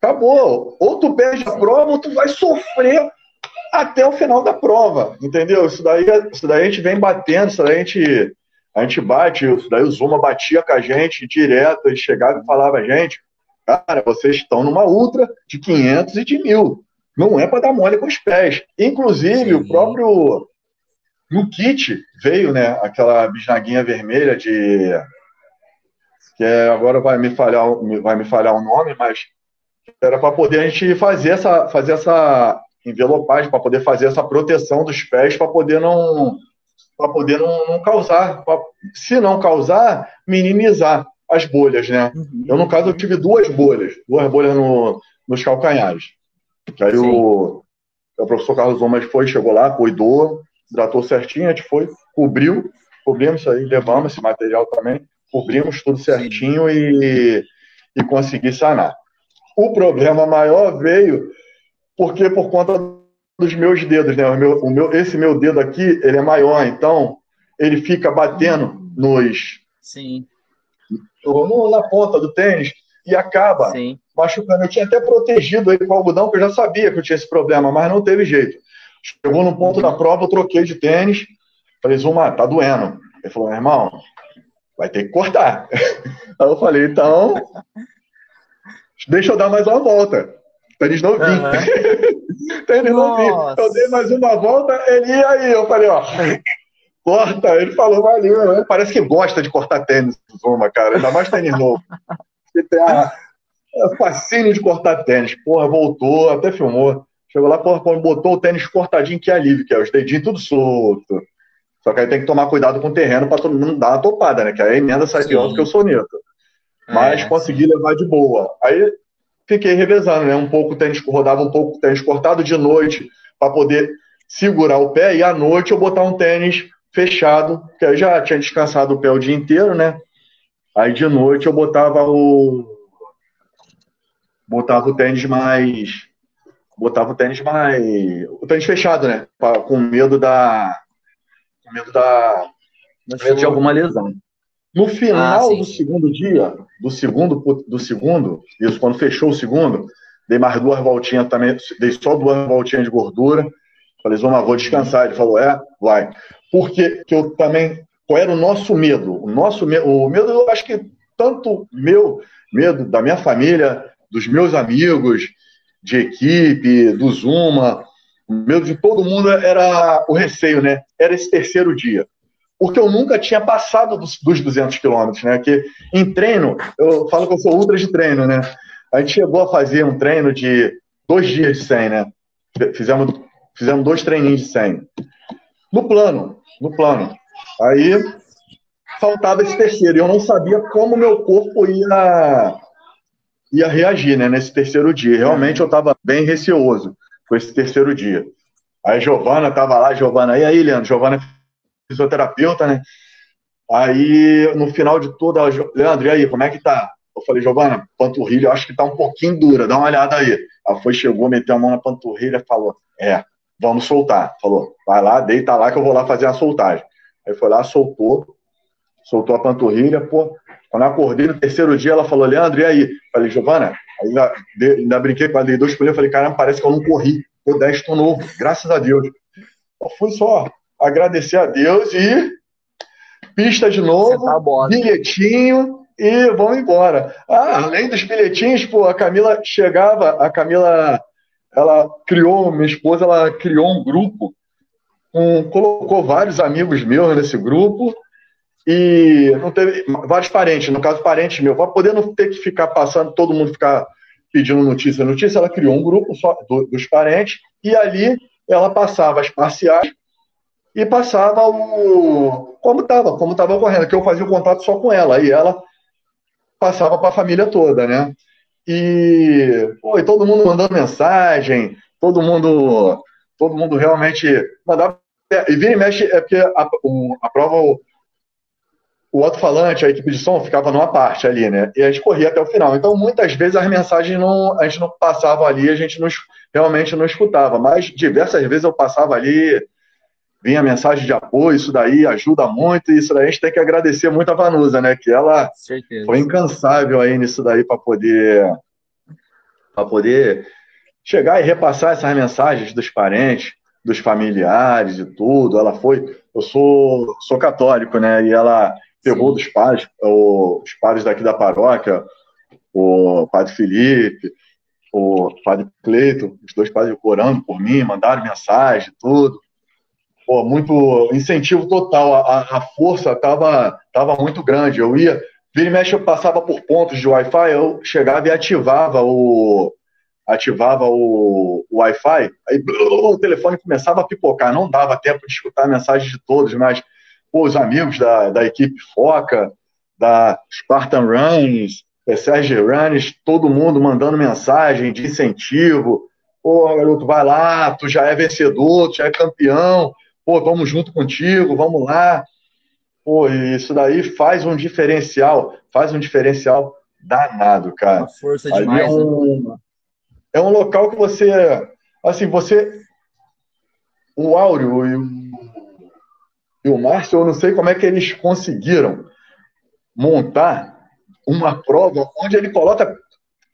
acabou. Ou tu perde a prova, ou tu vai sofrer até o final da prova, entendeu? Isso daí, isso daí a gente vem batendo, isso daí a gente, A gente bate, daí o Zuma batia com a gente direto, ele chegava e falava a gente, cara, vocês estão numa ultra de 500 e de mil. Não é para dar mole com os pés. Inclusive, Sim. o próprio no kit veio, né, aquela bisnaguinha vermelha de que é, agora vai me falhar, vai me falhar o nome, mas era para poder a gente fazer essa, fazer essa envelopagem, para poder fazer essa proteção dos pés, para poder não, para poder não, não causar, pra, se não causar, minimizar as bolhas, né? Uhum. Eu, no caso, eu tive duas bolhas, duas bolhas no, nos calcanhares. Que aí o, o, professor Carlos Omas foi, chegou lá, cuidou, hidratou certinho, a gente foi, cobriu, cobrimos isso aí, levamos esse material também, cobrimos tudo certinho e, e consegui sanar. O problema maior veio porque por conta dos meus dedos, né? O meu, o meu, esse meu dedo aqui, ele é maior, então ele fica batendo nos. Sim. No, na ponta do tênis e acaba Sim. machucando. Eu tinha até protegido ele com algodão, porque eu já sabia que eu tinha esse problema, mas não teve jeito. Chegou no ponto da prova, eu troquei de tênis. Falei, Zuma, tá doendo. Ele falou, irmão, vai ter que cortar. Aí eu falei, então, deixa eu dar mais uma volta. Tênis novinho. Uhum. Tênis novinho. Eu dei mais uma volta, ele ia aí. Eu falei, ó, corta. Ele falou, valeu. Né? Parece que gosta de cortar tênis, Zuma, cara. Ainda mais tênis novo. Você tem a, a fascínio de cortar tênis. Porra, voltou, até filmou. Chegou lá, porra, botou o tênis cortadinho, que é alívio, que é os dedinhos tudo solto. Só que aí tem que tomar cuidado com o terreno para todo mundo dar uma topada, né? Que aí a emenda sai pior do que o soneto. Mas é, consegui levar de boa. Aí fiquei revezando, né? Um pouco tênis, rodava um pouco tênis cortado de noite para poder segurar o pé e à noite eu botar um tênis fechado, que eu já tinha descansado o pé o dia inteiro, né? Aí de noite eu botava o botava o tênis mais botava o tênis mais o tênis fechado, né? Com medo da com medo da medo de alguma lesão. No final ah, do segundo dia, do segundo, do segundo, isso quando fechou o segundo, dei mais duas voltinhas também, dei só duas voltinhas de gordura. Falei, Zoma, vou descansar. Ele falou, é, vai. Porque que eu também, qual era o nosso medo? O nosso medo, o medo, eu acho que tanto meu medo da minha família, dos meus amigos, de equipe, do Zuma, o medo de todo mundo era o receio, né? Era esse terceiro dia porque eu nunca tinha passado dos, dos 200 quilômetros, né? Que em treino, eu falo que eu sou ultra de treino, né? A gente chegou a fazer um treino de dois dias de 100, né? Fizemos, fizemos dois treininhos de 100. No plano, no plano. Aí faltava esse terceiro e eu não sabia como meu corpo ia ia reagir, né? Nesse terceiro dia. Realmente eu estava bem receoso com esse terceiro dia. Aí Giovana estava lá, Giovana, e aí, Leandro? Giovana fisioterapeuta, né? Aí, no final de ela, Leandro, e aí, como é que tá? Eu falei, Giovana, panturrilha, eu acho que tá um pouquinho dura, dá uma olhada aí. Ela foi, chegou, meteu a mão na panturrilha falou, é, vamos soltar. Falou, vai lá, deita lá que eu vou lá fazer a soltagem. Aí foi lá, soltou, soltou a panturrilha, pô. Quando eu acordei no terceiro dia, ela falou, Leandro, e aí? Falei, Giovana, ainda, ainda brinquei com ela, dei dois pulinhos, falei, caramba, parece que eu não corri. Tô 10 tô novo, graças a Deus. Eu fui só agradecer a Deus e pista de novo, bilhetinho e vamos embora. Ah, além dos bilhetinhos, pô, a Camila chegava, a Camila, ela criou, minha esposa, ela criou um grupo, um, colocou vários amigos meus nesse grupo e não teve vários parentes, no caso parentes meus, para poder não ter que ficar passando, todo mundo ficar pedindo notícia, notícia, ela criou um grupo só do, dos parentes e ali ela passava as parciais e passava o como estava, como estava ocorrendo, que eu fazia o contato só com ela, e ela passava para a família toda, né? E, pô, e todo mundo mandando mensagem, todo mundo, todo mundo realmente mandava. E vira e mexe, é porque a, o, a prova, o, o alto-falante, a equipe de som ficava numa parte ali, né? E a gente corria até o final. Então, muitas vezes as mensagens não, a gente não passava ali, a gente não, realmente não escutava. Mas diversas vezes eu passava ali vinha mensagem de apoio, isso daí ajuda muito, e isso daí a gente tem que agradecer muito a Vanusa, né? Que ela Certeza. foi incansável aí nisso daí para poder para poder chegar e repassar essas mensagens dos parentes, dos familiares e tudo. Ela foi eu sou, sou católico, né? E ela pegou Sim. dos pais, os padres daqui da paróquia, o padre Felipe, o padre Cleito, os dois padres orando por mim, mandaram mensagem, tudo. Pô, muito incentivo total. A, a força estava tava muito grande. Eu ia, vira e mexe, eu passava por pontos de Wi-Fi, eu chegava e ativava o ativava o, o Wi-Fi, aí o telefone começava a pipocar. Não dava tempo de escutar a mensagem de todos, mas pô, os amigos da, da equipe Foca, da Spartan Runs, Sérgio Runs, todo mundo mandando mensagem de incentivo. Pô, garoto, vai lá, tu já é vencedor, tu já é campeão. Pô, vamos junto contigo, vamos lá. Pô, isso daí faz um diferencial, faz um diferencial danado, cara. Uma força Ali demais. É um, né? é um local que você, assim, você, o Áureo e o, e o Márcio, eu não sei como é que eles conseguiram montar uma prova onde ele coloca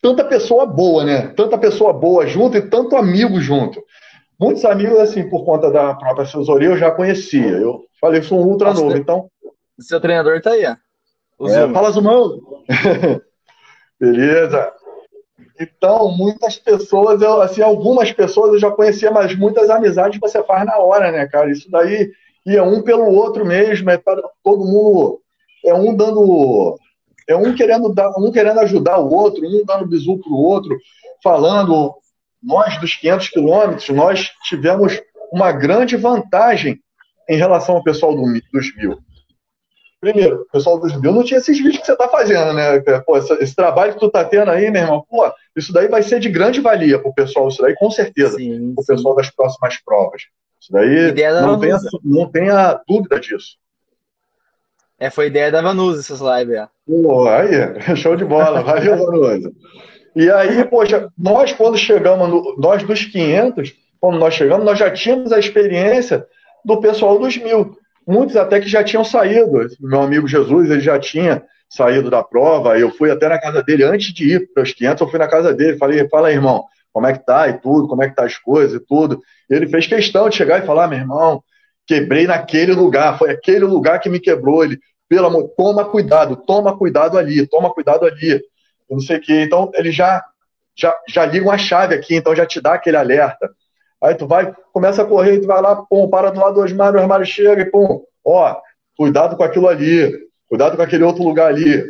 tanta pessoa boa, né? Tanta pessoa boa junto e tanto amigo junto. Muitos amigos, assim, por conta da própria assessoria, eu já conhecia. Eu falei, sou um ultra Nossa, novo, então. Seu treinador tá aí, ó. É, fala, Zumão. Beleza. Então, muitas pessoas, eu, assim, algumas pessoas eu já conhecia, mas muitas amizades você faz na hora, né, cara? Isso daí ia um pelo outro mesmo, é todo mundo, é um dando, é um querendo dar, um querendo ajudar o outro, um dando bisu pro outro, falando, nós dos 500 quilômetros, nós tivemos uma grande vantagem em relação ao pessoal do, dos mil. Primeiro, o pessoal dos mil não tinha esses vídeos que você está fazendo, né? Pô, esse, esse, trabalho que tu tá tendo aí, meu irmão, pô, isso daí vai ser de grande valia pro pessoal, isso daí com certeza, sim, pro pessoal das próximas provas. Isso daí não tenha, não tenha dúvida disso. É, foi ideia da Vanusa essas lives, é. Pô, aí, show de bola, valeu, Vanusa. E aí, poxa, nós quando chegamos, no, nós dos 500, quando nós chegamos, nós já tínhamos a experiência do pessoal dos mil. Muitos até que já tinham saído. Meu amigo Jesus, ele já tinha saído da prova, eu fui até na casa dele, antes de ir para os 500, eu fui na casa dele, falei, fala aí, irmão, como é que tá e tudo, como é que tá as coisas e tudo. Ele fez questão de chegar e falar, meu irmão, quebrei naquele lugar, foi aquele lugar que me quebrou, ele, pelo amor, toma cuidado, toma cuidado ali, toma cuidado ali, não sei o que, então ele já, já, já liga uma chave aqui, então já te dá aquele alerta. Aí tu vai, começa a correr, tu vai lá, pum, para do lado do Osmar, o Osmar chega e pum, ó, cuidado com aquilo ali, cuidado com aquele outro lugar ali.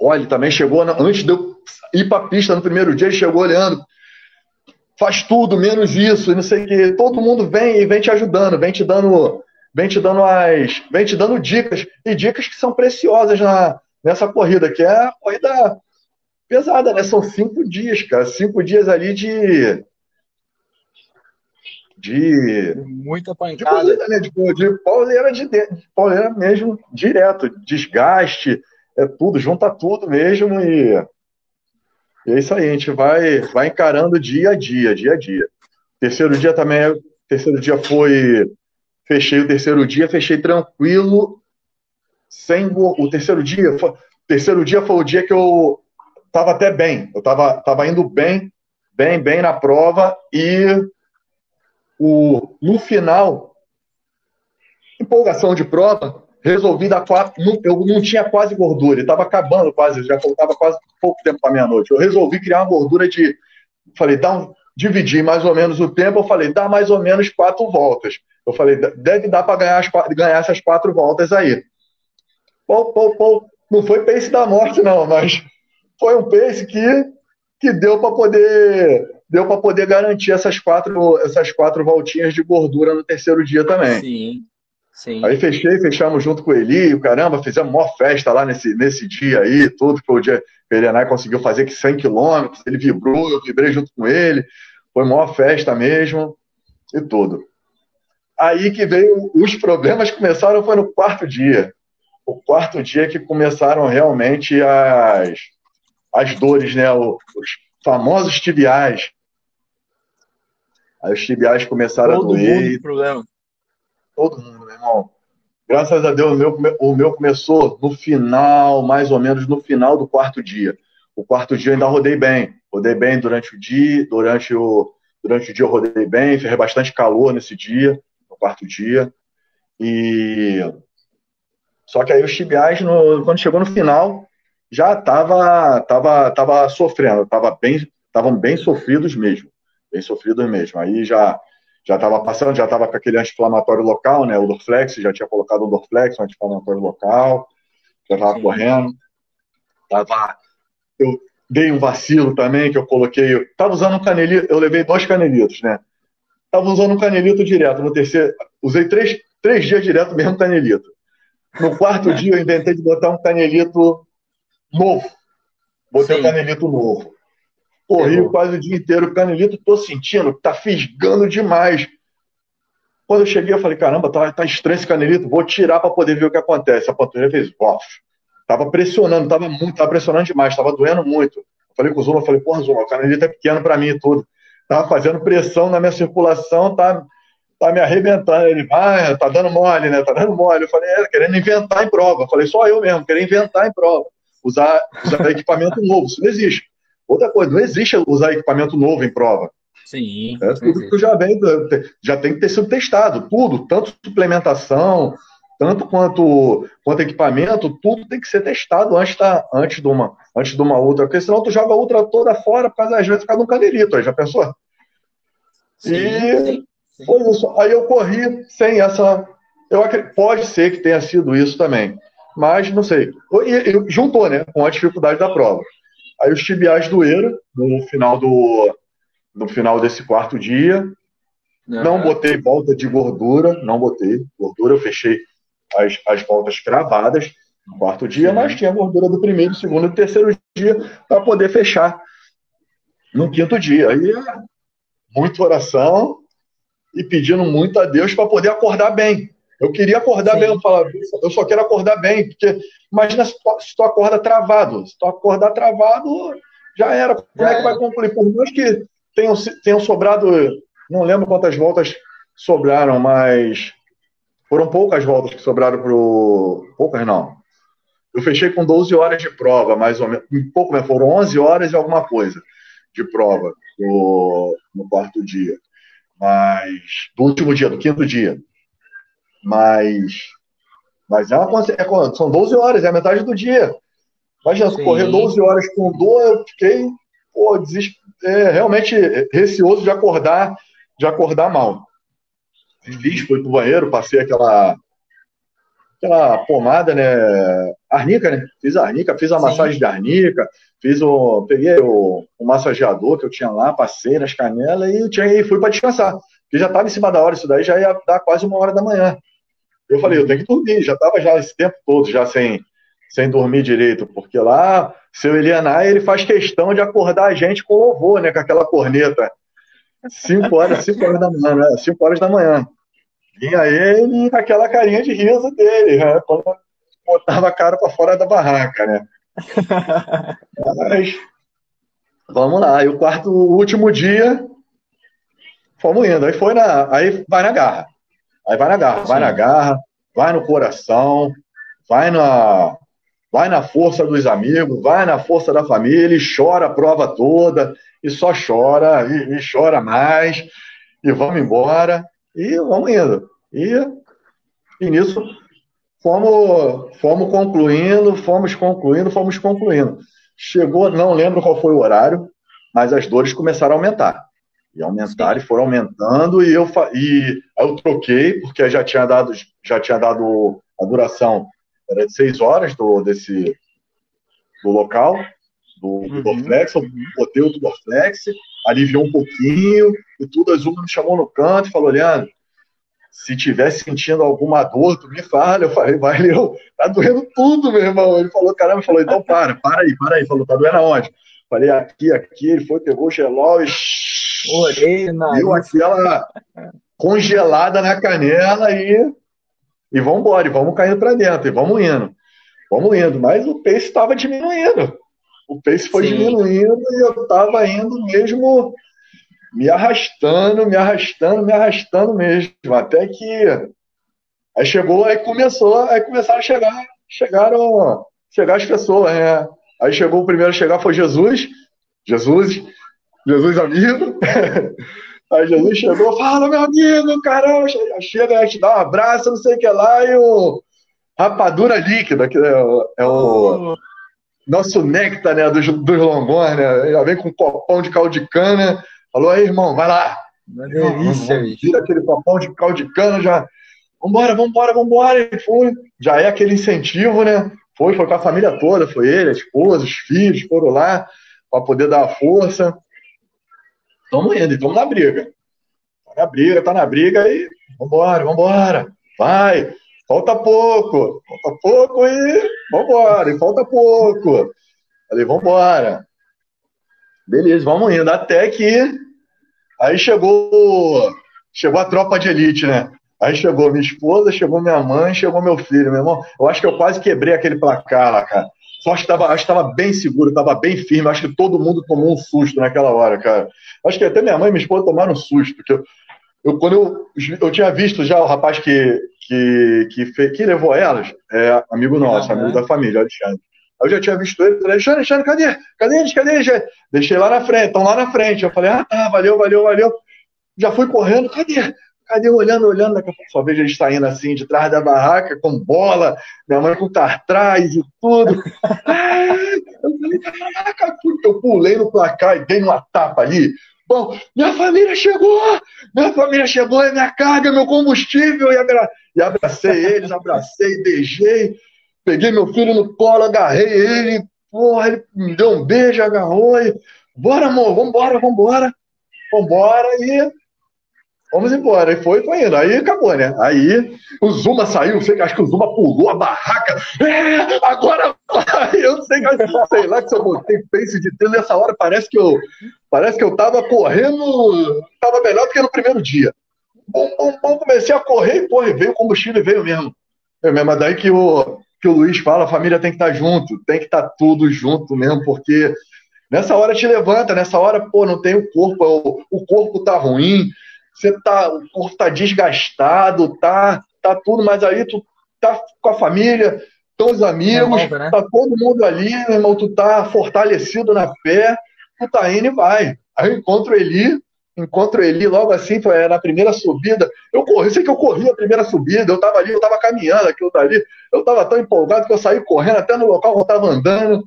Olha, também chegou, antes de eu ir para a pista no primeiro dia, ele chegou olhando, faz tudo, menos isso, e não sei o que. Todo mundo vem e vem te ajudando, vem te dando, vem te dando as, vem te dando dicas, e dicas que são preciosas na, nessa corrida, que é a corrida pesada, né? São cinco dias, cara, cinco dias ali de de muita pancada, de, né? de, de pauleira de, de pauleira mesmo direto, desgaste, é tudo, junta tudo mesmo e, e é isso aí, a gente vai vai encarando dia a dia, dia a dia. Terceiro dia também, terceiro dia foi fechei o terceiro dia, fechei tranquilo, sem o terceiro dia, foi, terceiro dia foi o dia que eu tava até bem, eu tava tava indo bem, bem, bem na prova e o, no final, empolgação de prova, resolvi dar quatro. Eu não tinha quase gordura, estava acabando quase, já faltava quase pouco tempo para meia-noite. Eu resolvi criar uma gordura de. Falei, dá um, dividir mais ou menos o tempo. Eu falei, dá mais ou menos quatro voltas. Eu falei, deve dar para ganhar, ganhar essas quatro voltas aí. Pô, pô, pô. Não foi pace da morte, não, mas foi um pace que, que deu para poder deu para poder garantir essas quatro, essas quatro voltinhas de gordura no terceiro dia também. Sim. Sim. Aí fechei, fechamos junto com o Eli, o caramba, fizemos uma festa lá nesse, nesse dia aí, tudo que o dia Elenai conseguiu fazer que 100 quilômetros, ele vibrou, eu vibrei junto com ele, foi uma festa mesmo e tudo. Aí que veio, os problemas começaram foi no quarto dia. O quarto dia que começaram realmente as, as dores, né, os famosos tibiais. Aí os tibiais começaram Todo a doer. Mundo problema. Todo mundo, meu irmão. Graças a Deus, o meu, o meu começou no final, mais ou menos no final do quarto dia. O quarto dia eu ainda rodei bem. Rodei bem durante o dia, durante o, durante o dia eu rodei bem, fez bastante calor nesse dia, no quarto dia. E só que aí os tibiais, no, quando chegou no final, já tava, tava, tava sofrendo, tava bem, estavam bem sofridos mesmo, bem sofridos mesmo. Aí já já estava passando, já estava com aquele anti-inflamatório local, né? O Dorflex, já tinha colocado o Dorflex, um anti-inflamatório local, já estava correndo. Tava, eu dei um vacilo também, que eu coloquei. Estava usando um canelito, eu levei dois canelitos, né? Estava usando um canelito direto. No terceiro, usei três, três dias direto mesmo canelito. No quarto dia, eu inventei de botar um canelito novo. Botei Sim. um canelito novo. Corri quase o dia inteiro com canelito, tô sentindo, tá fisgando demais. Quando eu cheguei, eu falei, caramba, tá, tá estranho esse canelito, vou tirar para poder ver o que acontece. A panturrilha fez, off. Tava pressionando, tava muito, tava pressionando demais, tava doendo muito. Eu falei com o Zuma, falei, porra, Zuma, o canelito é pequeno para mim e tudo. Tava fazendo pressão na minha circulação, tá, tá me arrebentando. Ele, vai, tá dando mole, né? Tá dando mole. Eu falei, é, querendo inventar em prova. Eu falei, só eu mesmo, querendo inventar em prova. Usar, usar equipamento novo, isso não existe. Outra coisa, não existe usar equipamento novo em prova. Sim. É, tudo que já vem, já tem que ter sido testado, tudo, tanto suplementação, tanto quanto, quanto equipamento, tudo tem que ser testado antes, da, antes, de, uma, antes de uma outra, porque senão tu joga a outra toda fora, por causa, às vezes, por causa de um canelito, aí já pensou? Sim, e sim, sim. foi isso. Aí eu corri sem essa. Eu acredito, pode ser que tenha sido isso também, mas não sei. E, e, juntou, né, com a dificuldade da prova. Aí os tibiais doeram no final do no final desse quarto dia. Uhum. Não botei volta de gordura, não botei gordura, eu fechei as, as voltas cravadas no quarto dia, uhum. mas tinha gordura do primeiro, segundo e terceiro dia para poder fechar no quinto dia. Aí muita oração e pedindo muito a Deus para poder acordar bem. Eu queria acordar Sim. bem, eu falava, eu só quero acordar bem, porque imagina se tu, se tu acorda travado. Se tu acordar travado, já era. Como já é que vai concluir? Por mais que tenham, tenham sobrado, não lembro quantas voltas sobraram, mas foram poucas voltas que sobraram pro. Poucas não. Eu fechei com 12 horas de prova, mais ou menos. Um pouco, né? Foram 11 horas e alguma coisa de prova no, no quarto dia. Mas. Do último dia, do quinto dia. Mas, mas é uma, é, são 12 horas, é a metade do dia. Imagina, Sim. correr 12 horas com dor, eu fiquei pô, é, realmente receoso de acordar, de acordar mal. Fiz, fui pro banheiro, passei aquela aquela pomada, né? Arnica, né? Fiz a arnica, fiz a Sim. massagem de arnica, fiz o. Peguei o, o, massageador que eu tinha lá, passei nas canelas e, tinha, e fui para descansar. Porque já estava em cima da hora, isso daí já ia dar quase uma hora da manhã. Eu falei, eu tenho que dormir, já estava já esse tempo todo já sem, sem dormir direito, porque lá, seu Elianai, ele faz questão de acordar a gente com louvor, né, com aquela corneta. 5 horas, 5 horas da manhã, né? 5 horas da manhã. Vinha ele com aquela carinha de riso dele, né? Quando botava a cara para fora da barraca, né? Mas, vamos lá. E o quarto, o último dia, fomos indo. Aí foi na, aí vai na garra. Aí vai na garra, Sim. vai na garra, vai no coração, vai na, vai na força dos amigos, vai na força da família, e chora a prova toda, e só chora, e, e chora mais, e vamos embora, e vamos indo. E, e nisso fomos, fomos concluindo, fomos concluindo, fomos concluindo. Chegou, não lembro qual foi o horário, mas as dores começaram a aumentar. E aumentaram e foram aumentando, e eu, e eu troquei, porque já tinha dado, já tinha dado a duração, era de seis horas do, desse, do local, do, uhum. Dorflex, eu botei o Dorflex, aliviou um pouquinho, e tudo, a Zuma me chamou no canto e falou, Leandro, se tiver sentindo alguma dor, tu me fala. Eu falei, valeu, tá doendo tudo, meu irmão. Ele falou, caramba, falou, então para, para aí, para aí. Falou, tá doendo aonde? Falei, aqui, aqui. Ele foi, pegou o gelol e Orena. Deu aquela congelada na canela e, e vamos embora, e vamos caindo para dentro, e vamos indo. Vamos indo. Mas o pace estava diminuindo. O pace foi Sim. diminuindo e eu estava indo mesmo me arrastando, me arrastando, me arrastando mesmo. Até que aí chegou, aí começou, aí começaram a chegar, chegaram, chegar as pessoas, né? Aí chegou o primeiro a chegar foi Jesus. Jesus Jesus amigo. Aí Jesus chegou, fala, meu amigo, caramba, chega, a te dá um abraço, não sei o que lá, e o rapadura líquida, que é o, é o nosso néctar, né, dos, dos longões, né? Já vem com um copão de caldo de cana. Falou aí, irmão, vai lá. Uma delícia, bicho. Tira aquele copão de caldo de cana, já. Vambora, vambora, vambora. E foi. Já é aquele incentivo, né? Foi, foi com a família toda, foi ele, a esposa, os filhos, foram lá para poder dar a força. Estamos indo, estamos na briga. Tá na briga, tá na briga e vambora, vambora. Vai, falta pouco, falta pouco e vambora, e falta pouco. Falei, vambora. Beleza, vamos indo. Até que aí chegou, chegou a tropa de elite, né? Aí chegou minha esposa, chegou minha mãe, chegou meu filho, meu irmão. Eu acho que eu quase quebrei aquele placar lá, cara. Só acho que estava bem seguro, estava bem firme. Acho que todo mundo tomou um susto naquela hora, cara. Acho que até minha mãe e minha esposa tomaram um susto. Porque eu, eu, quando eu, eu tinha visto já o rapaz que, que, que, fez, que levou elas, é amigo nosso, amigo da família, Alexandre. Eu já tinha visto ele, falei, Alexandre, Alexandre, cadê? Cadê eles? Cadê eles? Deixei lá na frente, estão lá na frente. Eu falei, ah, tá, valeu, valeu, valeu. Já fui correndo, cadê? Cadê? Olhando, olhando, daqui a pouco só vejo eles saindo assim, de trás da barraca, com bola, minha mãe com cartaz e tudo. eu falei, caraca, eu pulei no placar e dei uma tapa ali. Bom, minha família chegou! Minha família chegou, é minha carga, meu combustível. E abracei eles, abracei, beijei. Peguei meu filho no colo, agarrei ele, porra, ele me deu um beijo, agarrou e. Bora, amor, vambora, vambora. Vambora e. Vamos embora. E foi, foi indo. Aí acabou, né? Aí o Zuma saiu, sei que acho que o Zuma pulou a barraca. É, agora vai! Eu sei, sei lá que se eu botei pace de treino nessa hora, parece que eu. Parece que eu tava correndo. Tava melhor do que no primeiro dia. Bom, bom, bom, comecei a correr e, porra, veio o combustível e veio mesmo. É mesmo, daí que o, que o Luiz fala, a família tem que estar junto, tem que estar tudo junto mesmo, porque nessa hora te levanta, nessa hora, pô, não tem o corpo, o, o corpo tá ruim, você tá, o corpo tá desgastado, tá, tá tudo, mas aí tu tá com a família, com os amigos, né? tá todo mundo ali, meu irmão, tu tá fortalecido na fé, tu tá indo e vai. Aí eu encontro Eli, encontro ele logo assim, foi na primeira subida. Eu corri, sei que eu corri a primeira subida, eu tava ali, eu tava caminhando aquilo dali, eu tava tão empolgado que eu saí correndo até no local onde eu tava andando.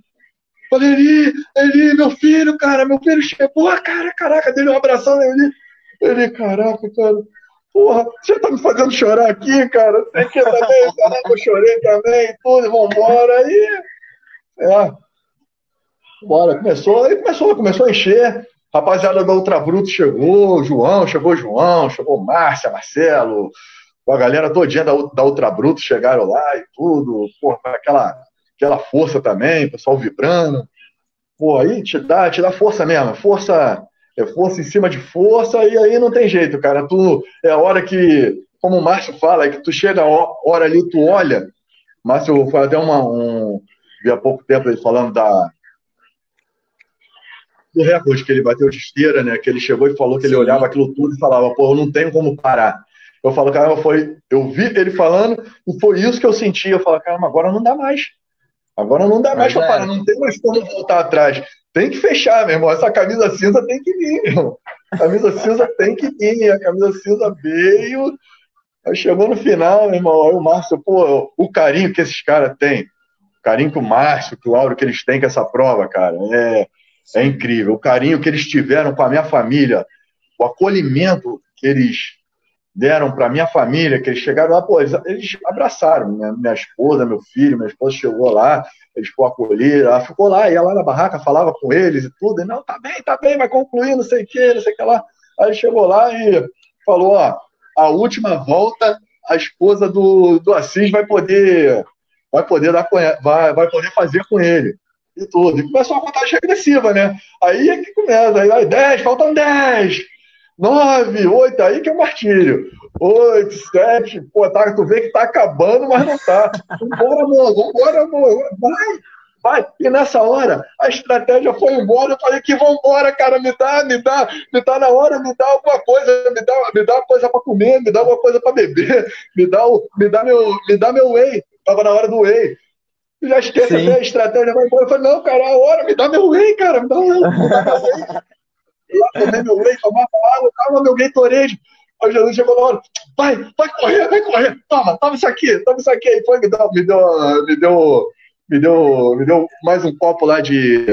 Falei, Eli, Eli, meu filho, cara, meu filho chegou, cara, caraca, dele um abração, Eli. Ele, caraca, cara, porra, você tá me fazendo chorar aqui, cara, sei que também, caraca, eu chorei também, tudo, vambora, aí, é, bora, começou, aí começou, começou a encher, Rapaziada da Ultra Bruto chegou, João, chegou João, chegou Márcia, Marcelo, a galera todinha da, da Ultra Bruto chegaram lá e tudo, pô, aquela, aquela força também, pessoal vibrando. Pô, aí te dá, te dá força mesmo, força, é força em cima de força, e aí não tem jeito, cara. Tu, é a hora que, como o Márcio fala, é que tu chega a hora ali, tu olha. Márcio foi até uma, um, vi há pouco tempo ele falando da, do recorde que ele bateu de esteira, né? Que ele chegou e falou que ele olhava aquilo tudo e falava, pô, eu não tenho como parar. Eu falo, cara, foi. Eu vi ele falando e foi isso que eu senti. Eu falo, cara, agora não dá mais. Agora não dá mais para parar, não tem mais como voltar atrás. Tem que fechar, meu irmão. Essa camisa cinza tem que vir, meu irmão. A camisa cinza tem que vir. A camisa cinza veio. Aí chegou no final, meu irmão. Aí o Márcio, pô, o carinho que esses caras têm. O carinho que o Márcio, que o Auro, que eles têm com essa prova, cara. É, é incrível. O carinho que eles tiveram com a minha família, o acolhimento que eles deram para minha família, que eles chegaram lá, pô, eles, eles abraçaram minha, minha, esposa, meu filho, minha esposa chegou lá, eles foram acolher, ela ficou lá, ia lá na barraca, falava com eles e tudo, e não, tá bem, tá bem, vai concluir, não sei o que, não sei o que lá. Aí chegou lá e falou, ó, a última volta, a esposa do, do Assis vai poder vai poder dar vai, vai poder fazer com ele e tudo. E começou a contagem regressiva, né? Aí é que começa, aí vai 10, faltam 10, 9, 8, aí que é o martírio. 8, 7, pô, tá, tu vê que tá acabando, mas não tá. Vambora, amor, vambora, amor, vai, vai. E nessa hora, a estratégia foi embora, eu falei que vambora, cara, me dá, me dá, me dá na hora, me dá alguma coisa, me dá, me dá uma coisa pra comer, me dá alguma coisa pra beber, me dá, me dá meu, me dá meu whey, tava na hora do whey já esquece até a estratégia, vai embora. Eu falei, não, cara, a hora, me dá meu rei, cara, me dá, meu rei. lá tomei meu leite, tomava água, tava meu Gatorade. Aí Jesus chegou na hora, vai, vai correr, vai correr, toma, toma isso aqui, toma isso aqui. Aí foi, me deu, me deu, me deu, me deu, me deu mais um copo lá de,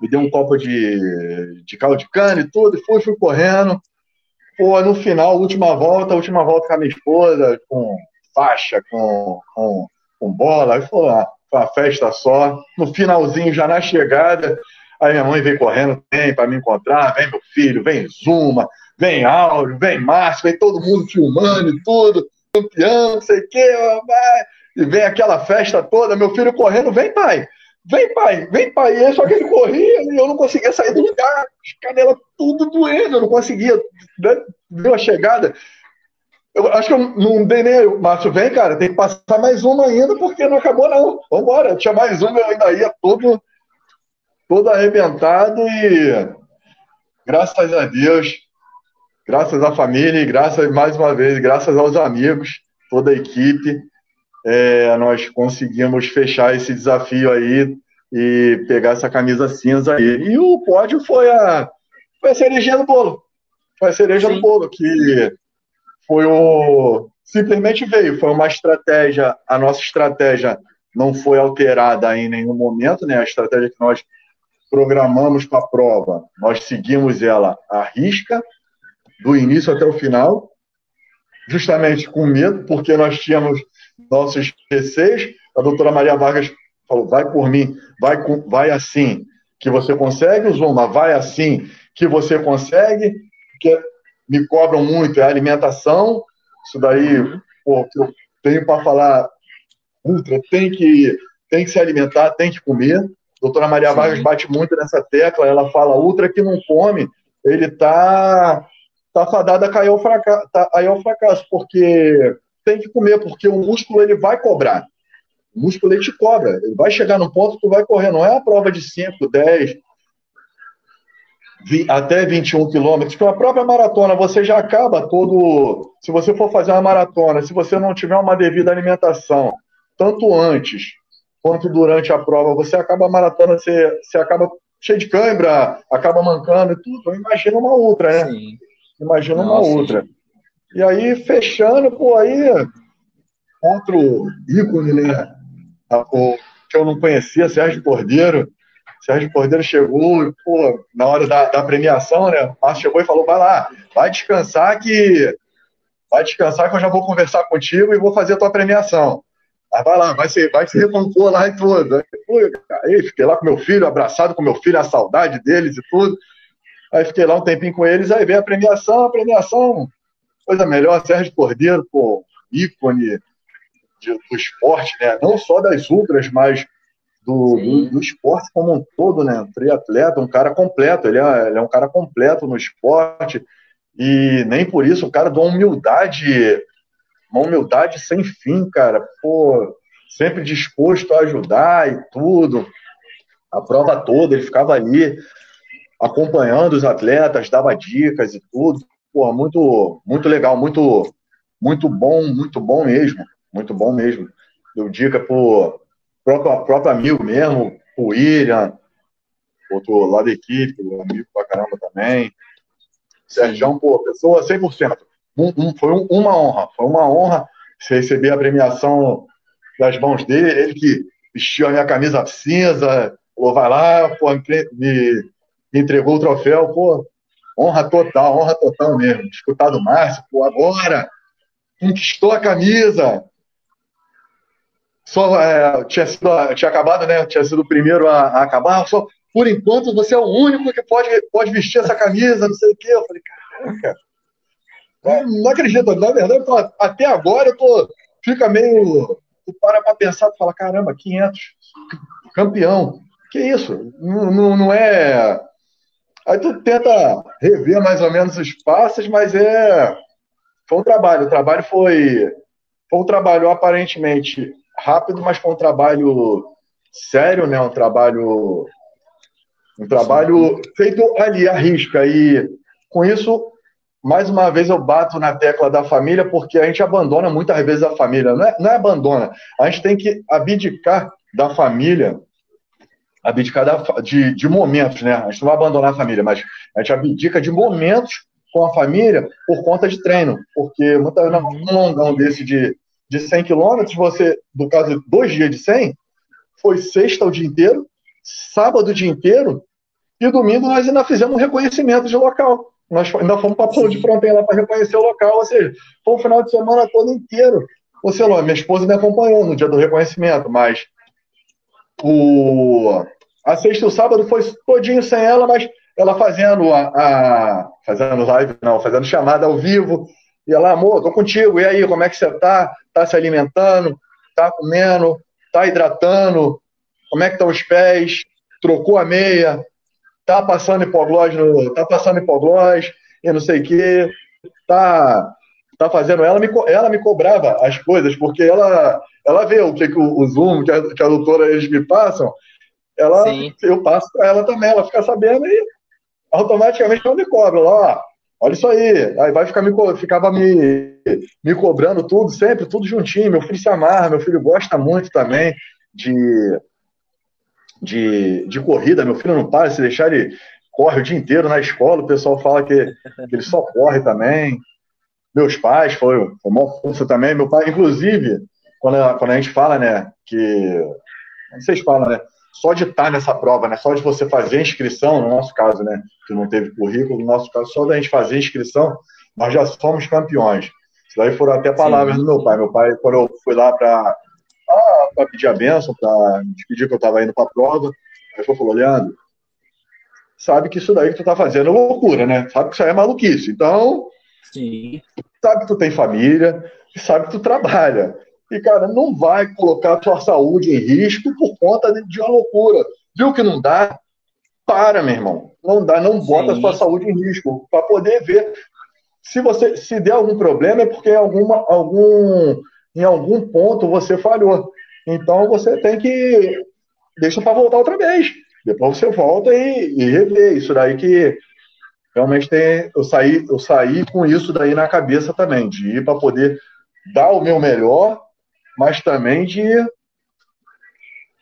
me deu um copo de, de caldo de cana e tudo, e fui, fui correndo. Pô, no final, última volta, última volta com a minha esposa, com faixa, com, com, com bola, aí foi uma, foi uma festa só. No finalzinho, já na chegada, aí minha mãe veio correndo, vem para me encontrar, vem meu filho, vem Zuma, vem Áureo, vem Márcio, vem todo mundo filmando e tudo, campeão, não sei o quê, e vem aquela festa toda, meu filho correndo, vem pai, vem pai, vem pai, e só que ele corria e eu não conseguia sair do lugar, as canelas tudo doendo, eu não conseguia, né? deu a chegada, eu acho que eu não dei nem. Márcio, vem, cara, tem que passar mais uma ainda, porque não acabou, não. Vambora. Tinha mais uma, eu ainda ia todo, todo arrebentado e graças a Deus, graças à família e graças, mais uma vez, graças aos amigos, toda a equipe, é, nós conseguimos fechar esse desafio aí e pegar essa camisa cinza aí. E o pódio foi a, foi a cerejinha do bolo. Foi a cereja Sim. do bolo, que foi o. Simplesmente veio, foi uma estratégia, a nossa estratégia não foi alterada em nenhum momento, né? A estratégia que nós programamos para a prova, nós seguimos ela à risca, do início até o final, justamente com medo, porque nós tínhamos nossos receios. A doutora Maria Vargas falou: vai por mim, vai, vai assim que você consegue, Zuma, vai assim que você consegue, que me cobram muito é a alimentação. Isso daí, pô, que eu tenho para falar, ultra, tem que, tem que se alimentar, tem que comer. A doutora Maria Sim. Vargas bate muito nessa tecla, ela fala, ultra que não come, ele tá, tá fadado a cair ao fracasso, tá, aí ao fracasso, porque tem que comer, porque o músculo ele vai cobrar. O músculo ele te cobra, ele vai chegar no ponto que tu vai correr, não é a prova de 5, 10, até 21 quilômetros, que a própria maratona você já acaba todo. Se você for fazer uma maratona, se você não tiver uma devida alimentação, tanto antes quanto durante a prova, você acaba a maratona, você, você acaba cheio de cãibra, acaba mancando e tudo. Então, imagina uma outra, né? Sim. Imagina Nossa, uma outra. E aí, fechando, pô, aí, outro ícone, né? Que eu não conhecia, Sérgio Cordeiro, Sérgio Cordeiro chegou, pô, na hora da, da premiação, né? O Márcio chegou e falou: vai lá, vai descansar que. Vai descansar que eu já vou conversar contigo e vou fazer a tua premiação. Aí vai lá, vai se, vai se recompor lá e tudo. Aí, aí fiquei lá com meu filho, abraçado com meu filho, a saudade deles e tudo. Aí fiquei lá um tempinho com eles, aí veio a premiação, a premiação, coisa melhor, Sérgio Cordeiro, pô, ícone de, do esporte, né? Não só das ultras, mas do, do, do, esporte como um todo, né? Um triatleta, um cara completo, ele é, ele é um cara completo no esporte, e nem por isso o cara de uma humildade, uma humildade sem fim, cara, pô, sempre disposto a ajudar e tudo, a prova toda, ele ficava ali acompanhando os atletas, dava dicas e tudo, pô, muito, muito legal, muito, muito bom, muito bom mesmo, muito bom mesmo. Deu dica por próprio, próprio amigo mesmo, o William, outro lá da equipe, amigo pra caramba também. Sérgio, pô, pessoa 100%. Um, um, foi um, uma honra, foi uma honra receber a premiação das mãos dele, ele que vestiu a minha camisa cinza, falou, vai lá, pô, me, me entregou o troféu, pô, honra total, honra total mesmo. Escutar do Márcio, pô, agora conquistou a camisa, só é, tinha, sido, tinha acabado, né? Tinha sido o primeiro a, a, acabar. Só por enquanto você é o único que pode, pode vestir essa camisa, não sei o quê. Eu falei, caraca, não, não acredito. Na verdade, tô, até agora eu tô. Fica meio. Tu para pra pensar, tu fala, caramba, 500, campeão. Que isso? Não, não, não é. Aí tu tenta rever mais ou menos os passos, mas é. Foi um trabalho. O trabalho foi. Foi um trabalho aparentemente rápido, mas com um trabalho sério, né? Um trabalho um trabalho feito ali, à risca. E com isso, mais uma vez eu bato na tecla da família, porque a gente abandona muitas vezes a família. Não é, não é abandona, a gente tem que abdicar da família abdicar de, de momentos, né? A gente não vai abandonar a família, mas a gente abdica de momentos com a família por conta de treino. Porque vezes, um longão desse de, de 100 quilômetros, você, no caso, dois dias de 100, foi sexta o dia inteiro, sábado o dia inteiro, e domingo nós ainda fizemos um reconhecimento de local. Nós ainda fomos para Ponte de Fronteira lá para reconhecer o local, ou seja, foi um final de semana todo inteiro. Ou seja, minha esposa me acompanhou no dia do reconhecimento, mas o a sexta e o sábado foi todinho sem ela, mas ela fazendo a, a fazendo live, não, fazendo chamada ao vivo. E ela, amor, tô contigo. E aí, como é que você tá? Tá se alimentando? Tá comendo? Tá hidratando? Como é que estão os pés? Trocou a meia? Tá passando hipoglós no, tá passando hipoglós e não sei o quê. Tá tá fazendo ela me ela me cobrava as coisas porque ela ela vê o que, que o, o Zoom que a, que a doutora eles me passam ela, eu passo para ela também, ela fica sabendo e automaticamente ela me cobra lá, olha isso aí, aí vai ficar me, ficava me, me cobrando tudo, sempre, tudo juntinho, meu filho se amarra, meu filho gosta muito também de, de, de corrida, meu filho não para, se deixar ele corre o dia inteiro na escola, o pessoal fala que, que ele só corre também, meus pais, foi, uma força também, meu pai, inclusive, quando a, quando a gente fala, né, que, vocês falam, né, só de estar nessa prova, né? Só de você fazer a inscrição, no nosso caso, né? Que não teve currículo, no nosso caso, só da gente fazer a inscrição, nós já somos campeões. Isso daí foram até palavras Sim. do meu pai. Meu pai, quando eu fui lá para pedir a benção, para despedir que eu estava indo para a prova, aí falou, Leandro, sabe que isso daí que tu tá fazendo é loucura, né? Sabe que isso aí é maluquice. Então, Sim. sabe que tu tem família, sabe que tu trabalha. E, cara, não vai colocar a sua saúde em risco por conta de uma loucura. Viu que não dá? Para, meu irmão. Não dá, não bota Sim. a sua saúde em risco. Para poder ver. Se você se der algum problema, é porque em, alguma, algum, em algum ponto você falhou. Então você tem que. Deixa para voltar outra vez. Depois você volta e, e rever. Isso daí que realmente tem. Eu saí, eu saí com isso daí na cabeça também, de ir para poder dar o meu melhor mas também de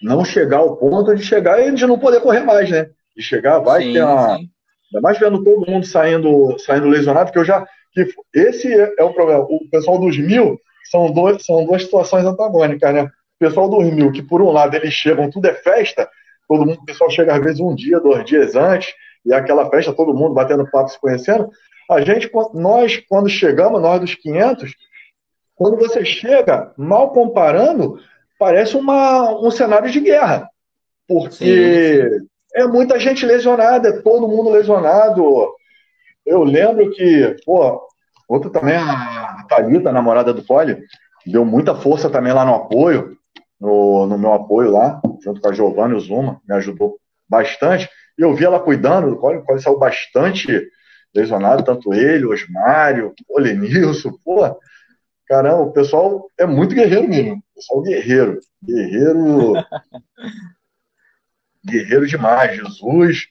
não chegar ao ponto de chegar e de não poder correr mais, né? De chegar, vai sim, ter uma. Sim. Ainda mais vendo todo mundo saindo, saindo lesionado, porque eu já. Que esse é o problema. O pessoal dos mil são, dois, são duas situações antagônicas, né? O pessoal dos mil, que por um lado eles chegam, tudo é festa, todo mundo, o pessoal chega às vezes um dia, dois dias antes, e é aquela festa, todo mundo batendo papo, se conhecendo. A gente, nós, quando chegamos, nós dos 500, quando você chega, mal comparando, parece uma, um cenário de guerra. Porque sim, é muita gente lesionada, é todo mundo lesionado. Eu lembro que, pô, outra também, a Thalita, a namorada do Poli, deu muita força também lá no apoio, no, no meu apoio lá, junto com a Giovanna e o Zuma, me ajudou bastante. E eu vi ela cuidando, o Poli saiu bastante lesionado, tanto ele, o Osmário, o Lenilson, pô, Caramba, o pessoal é muito guerreiro mesmo. Pessoal guerreiro. Guerreiro. guerreiro demais. Jesus.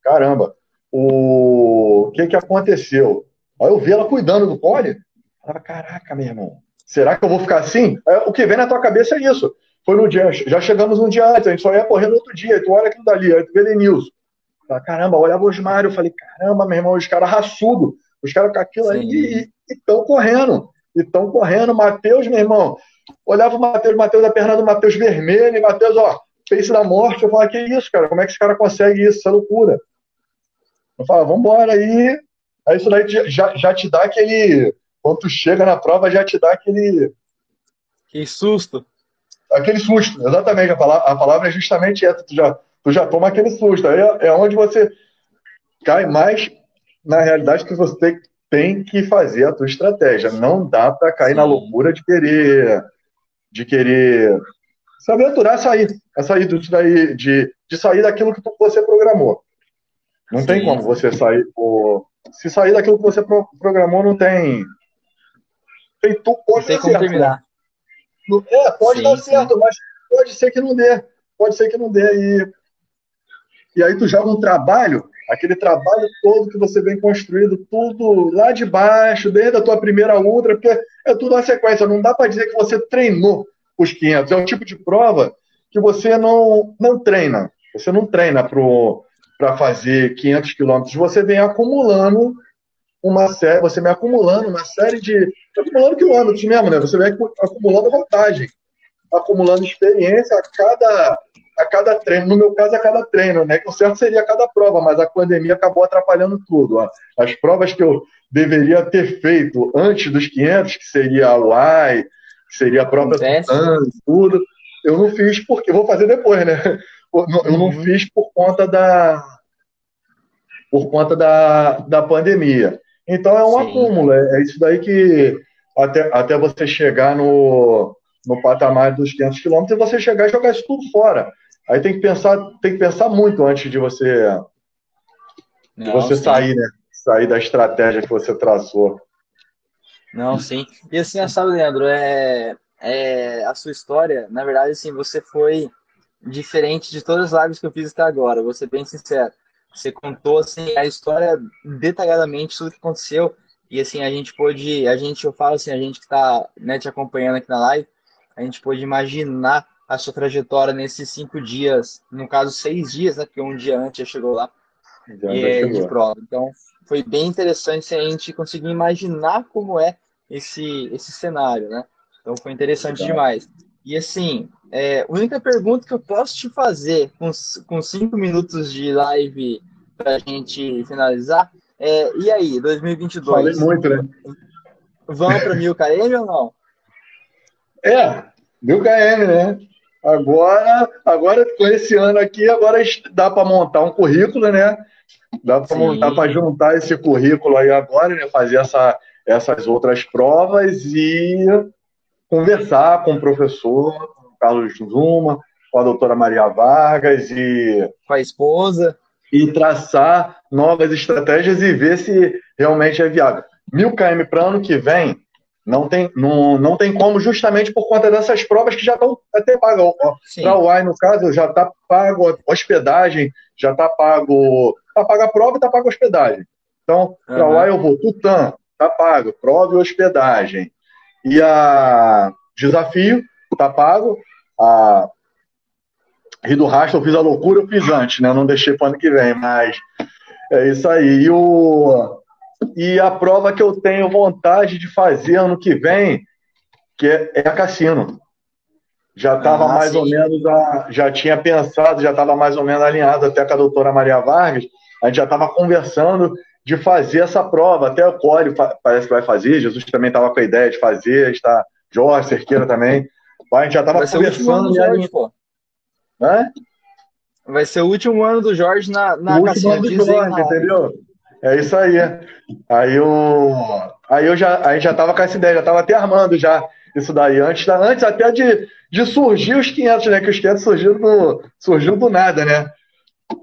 Caramba. O que que aconteceu? Aí eu vi ela cuidando do pole. Falava, caraca, meu irmão. Será que eu vou ficar assim? o que vem na tua cabeça é isso. Foi no dia, já chegamos um dia antes, a gente só ia correr no outro dia, aí tu olha aquilo dali, aí tu vê Lenilson. Caramba, olhava o Osmário, eu falei, caramba, meu irmão, os caras raçudo, os caras com aquilo Sim. aí e estão correndo e estão correndo. Matheus, meu irmão, olhava o Matheus, Matheus, a perna do Matheus vermelha, e Matheus, ó, face da morte. Eu falava, que isso, cara? Como é que esse cara consegue isso? Isso é loucura. Eu falava, vambora aí. Aí isso daí já, já te dá aquele. Quando tu chega na prova, já te dá aquele. Que susto. Aquele susto, exatamente. A palavra, a palavra é justamente essa. Tu já, tu já toma aquele susto. Aí é, é onde você cai mais na realidade que você tem, tem que fazer a tua estratégia. Não dá para cair Sim. na loucura de querer de querer se aventurar a sair, a sair disso daí, de, de sair daquilo que você programou. Não Sim. tem como você sair. Se sair daquilo que você programou, não tem. Tem tu pode dar certo. Terminar. É, pode sim, dar certo, mas pode ser que não dê. Pode ser que não dê. E, e aí tu joga um trabalho aquele trabalho todo que você vem construindo, tudo lá de baixo, desde a tua primeira ultra, porque é tudo uma sequência, não dá para dizer que você treinou os 500, é o tipo de prova que você não, não treina, Você não treina para fazer 500 quilômetros, você vem acumulando uma série, você vem acumulando uma série de. acumulando quilômetros mesmo, né? Você vem acumulando vantagem, acumulando experiência a cada, a cada treino. No meu caso, a cada treino, né? Que o certo seria a cada prova, mas a pandemia acabou atrapalhando tudo. Ó. As provas que eu deveria ter feito antes dos 500, que seria a UAI, que seria a própria Titan, tudo, eu não fiz porque. Vou fazer depois, né? Eu não uhum. fiz por conta da. Por conta da, da pandemia. Então é um Sim. acúmulo, é, é, isso daí que até, até você chegar no, no patamar dos 500 quilômetros e você chegar e jogar isso tudo fora. Aí tem que pensar, tem que pensar muito antes de você de Não, você sim. sair, né? Sair da estratégia que você traçou. Não, sim. E assim, sabe, Leandro, é, é, a sua história, na verdade, assim, você foi diferente de todas as lives que eu fiz até agora, vou ser bem sincero. Você contou assim a história detalhadamente tudo que aconteceu e assim a gente pôde, a gente eu falo assim, a gente que está né, te acompanhando aqui na live, a gente pôde imaginar a sua trajetória nesses cinco dias, no caso seis dias, né? Porque um dia antes já chegou lá já e, é, de prova. Então foi bem interessante a gente conseguir imaginar como é esse esse cenário, né? Então foi interessante Legal. demais. E assim, é, a única pergunta que eu posso te fazer com, com cinco minutos de live para a gente finalizar é: e aí, 2022? Falei muito, né? Vamos para 1000 km ou não? É, 1000 km, né? Agora, agora com esse ano aqui, agora dá para montar um currículo, né? Dá para montar, para juntar esse currículo aí agora, né? Fazer essa, essas outras provas e conversar com o professor, com o Carlos Zuma, com a doutora Maria Vargas e. Com a esposa. E traçar novas estratégias e ver se realmente é viável. Mil km para ano que vem não tem, não, não tem como, justamente por conta dessas provas que já estão até pagas. Para o UAI, no caso, já está pago hospedagem, já está pago. Está paga a prova e está pago a hospedagem. Então, para o UAI eu vou, Tutã, está pago, prova e hospedagem. E a desafio tá pago. A Rio do Rastro eu fiz a loucura, eu fiz antes, né? Eu não deixei para ano que vem, mas é isso aí. E, o, e a prova que eu tenho vontade de fazer ano que vem, que é, é a Cassino. Já estava ah, mais sim. ou menos, a, já tinha pensado, já estava mais ou menos alinhado até com a doutora Maria Vargas. A gente já estava conversando de fazer essa prova. Até o Cole parece que vai fazer, Jesus também estava com a ideia de fazer, está Jorge, Cerqueira também. A gente já estava conversando. Jorge, pô. Hã? Vai ser o último ano do Jorge na, na o último ano do Jorge, entendeu? É isso aí. Aí eu, aí eu já, a gente já estava com essa ideia, já estava até armando já isso daí, antes, antes até de, de surgir os 500, né? Que os 500 surgiu do, surgiu do nada, né?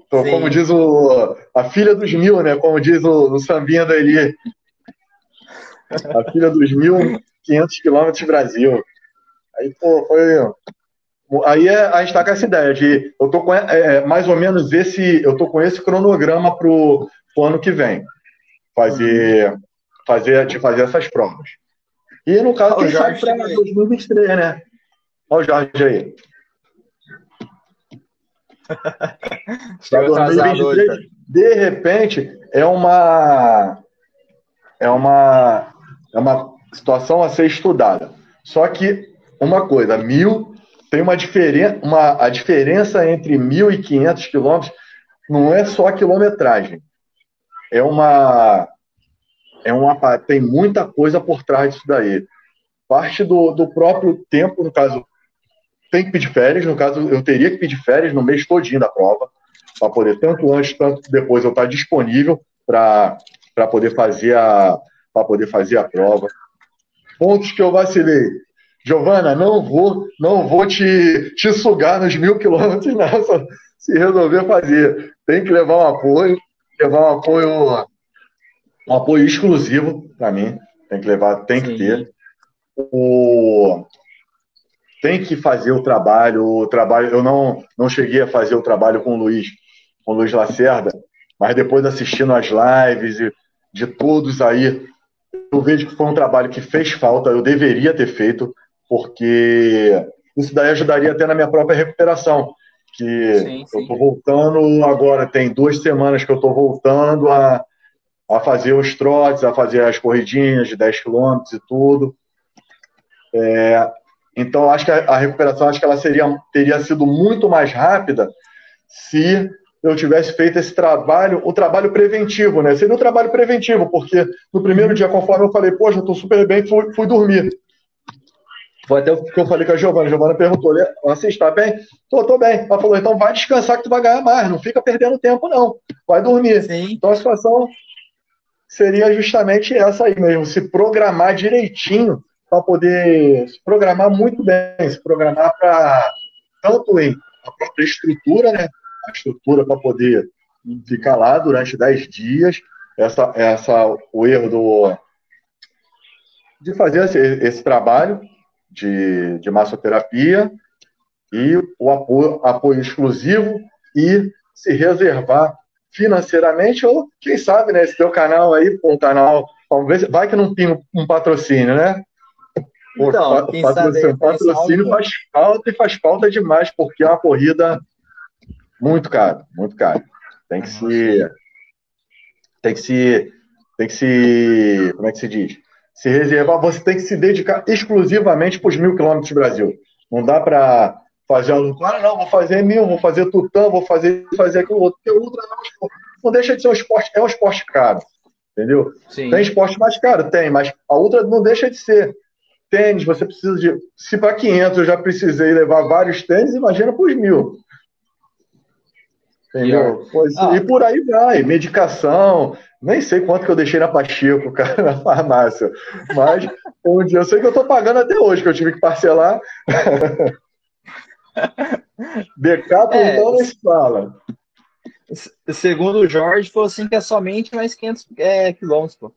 Então, como diz o, a filha dos mil, né? Como diz o, o sambinha da Eli. A filha dos mil, 500 quilômetros Brasil. Aí, pô, foi. Aí é, a gente está com essa ideia de. Eu tô com é, é, mais ou menos esse. Eu tô com esse cronograma pro, pro ano que vem. Fazer. Fazer, de fazer essas provas. E no caso, quem sabe para 2023, né? Olha o Jorge aí. Para 2023, de repente, é uma. É uma. É uma situação a ser estudada. Só que, uma coisa, mil tem uma diferença, uma, a diferença entre mil e quinhentos quilômetros não é só a quilometragem. É uma, é uma, tem muita coisa por trás disso daí. Parte do, do próprio tempo, no caso, tem que pedir férias, no caso, eu teria que pedir férias no mês todinho da prova, para poder, tanto antes, tanto depois, eu estar disponível para poder fazer a para poder fazer a prova pontos que eu vacilei. Giovana, não vou, não vou te, te sugar nos mil quilômetros, não, se resolver fazer. Tem que levar um apoio, levar um apoio, um apoio exclusivo para mim. Tem que levar, tem que ter. O, tem que fazer o trabalho, o trabalho. Eu não, não cheguei a fazer o trabalho com o Luiz, com o Luiz Lacerda, mas depois assistindo as lives e de todos aí eu vejo que foi um trabalho que fez falta, eu deveria ter feito, porque isso daí ajudaria até na minha própria recuperação. que sim, sim. eu estou voltando agora, tem duas semanas que eu estou voltando a, a fazer os trotes, a fazer as corridinhas de 10 quilômetros e tudo. É, então, acho que a, a, recuperação acho que ela seria, teria sido muito mais rápida se eu tivesse feito esse trabalho, o trabalho preventivo, né? Seria um trabalho preventivo, porque no primeiro dia, conforme eu falei, poxa, eu estou super bem, fui, fui dormir. Foi até o que eu falei com a Giovana. A Giovana perguntou: você está bem? Tô, tô bem. Ela falou: então vai descansar que tu vai ganhar mais. Não fica perdendo tempo, não. Vai dormir. Sim. Então a situação seria justamente essa aí mesmo: se programar direitinho para poder se programar muito bem, se programar para tanto em a própria estrutura, né? A estrutura para poder ficar lá durante 10 dias. Essa, essa, o erro do, de fazer esse, esse trabalho de, de massoterapia e o apoio, apoio exclusivo e se reservar financeiramente ou, quem sabe, né, esse teu canal aí, um canal, vamos ver, vai que não tem um patrocínio, né? Então, o patrocínio, patrocínio faz falta e faz falta demais, porque é uma corrida muito cara, muito cara. Tem que se. Tem que se. Tem que se. Como é que se diz? Se reservar, você tem que se dedicar exclusivamente para os mil quilômetros do Brasil. Não dá para fazer um claro, não, vou fazer mil, vou fazer tutã, vou fazer fazer aquilo outro. Porque o ultra não, não deixa de ser um esporte, é um esporte caro, entendeu? Sim. Tem esporte mais caro? Tem, mas a ultra não deixa de ser. Tênis, você precisa de. Se para 500 eu já precisei levar vários tênis, imagina para os mil. Entendeu? Pois, ah. E por aí vai, medicação, nem sei quanto que eu deixei na Pacheco, cara, na farmácia. Mas um dia eu sei que eu tô pagando até hoje, que eu tive que parcelar. Decathlon é, então nem se fala. Segundo o Jorge, foi assim que é somente mais 500 é, quilômetros, pô.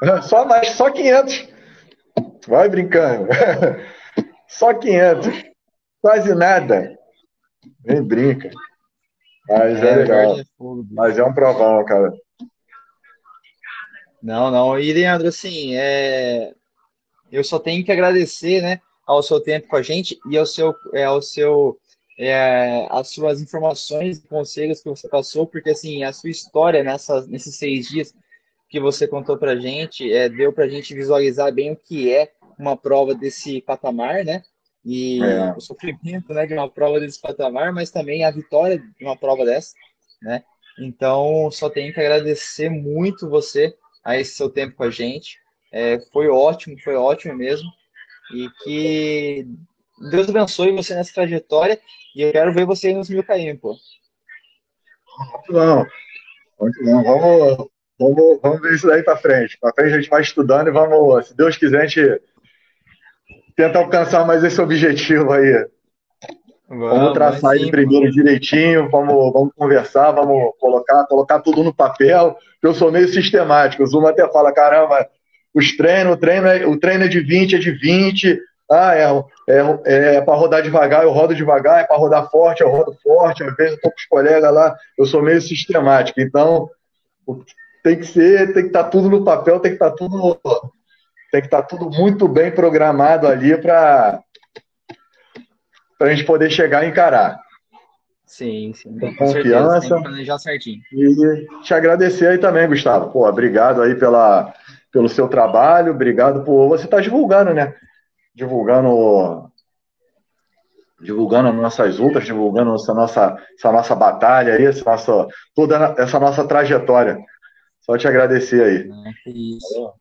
Só mais, só 500. Vai brincando. Só 500. Quase nada. Nem brinca. Mas é, é legal. É Mas é um provão, cara. Não, não. E, Leandro, assim, é... eu só tenho que agradecer, né, ao seu tempo com a gente e ao seu, é, ao seu, é, as suas informações e conselhos que você passou, porque, assim, a sua história nessas, nesses seis dias que você contou pra gente, é, deu pra gente visualizar bem o que é uma prova desse patamar, né? E é. o sofrimento, né, de uma prova desse patamar, mas também a vitória de uma prova dessa, né? Então, só tenho que agradecer muito você a esse seu tempo com a gente. É, foi ótimo, foi ótimo mesmo. E que Deus abençoe você nessa trajetória. E eu quero ver você nos mil km, pô. Muito bom. Muito bom. Vamos, vamos, vamos ver isso daí para frente. Para frente a gente vai estudando e vamos, se Deus quiser, a gente tenta alcançar mais esse objetivo aí. Vamos, vamos traçar ele primeiro direitinho, vamos, vamos conversar, vamos colocar, colocar tudo no papel. Eu sou meio sistemático. O Zuma até fala: caramba, os treinos, o treino, é, o treino é de 20, é de 20. Ah, é, é, é para rodar devagar, eu rodo devagar, é para rodar forte, eu rodo forte. Às vezes eu tô com os colegas lá, eu sou meio sistemático. Então, tem que ser, tem que estar tá tudo no papel, tem que estar tá tudo, tem que estar tá tudo muito bem programado ali para para a gente poder chegar e encarar. Sim, sim. Com, confiança. Certeza, planejar certinho. E te agradecer aí também, Gustavo. Pô, obrigado aí pela, pelo seu trabalho, obrigado por você estar tá divulgando, né? Divulgando divulgando nossas lutas, divulgando essa nossa, essa nossa batalha aí, essa nossa, toda essa nossa trajetória. Só te agradecer aí. isso.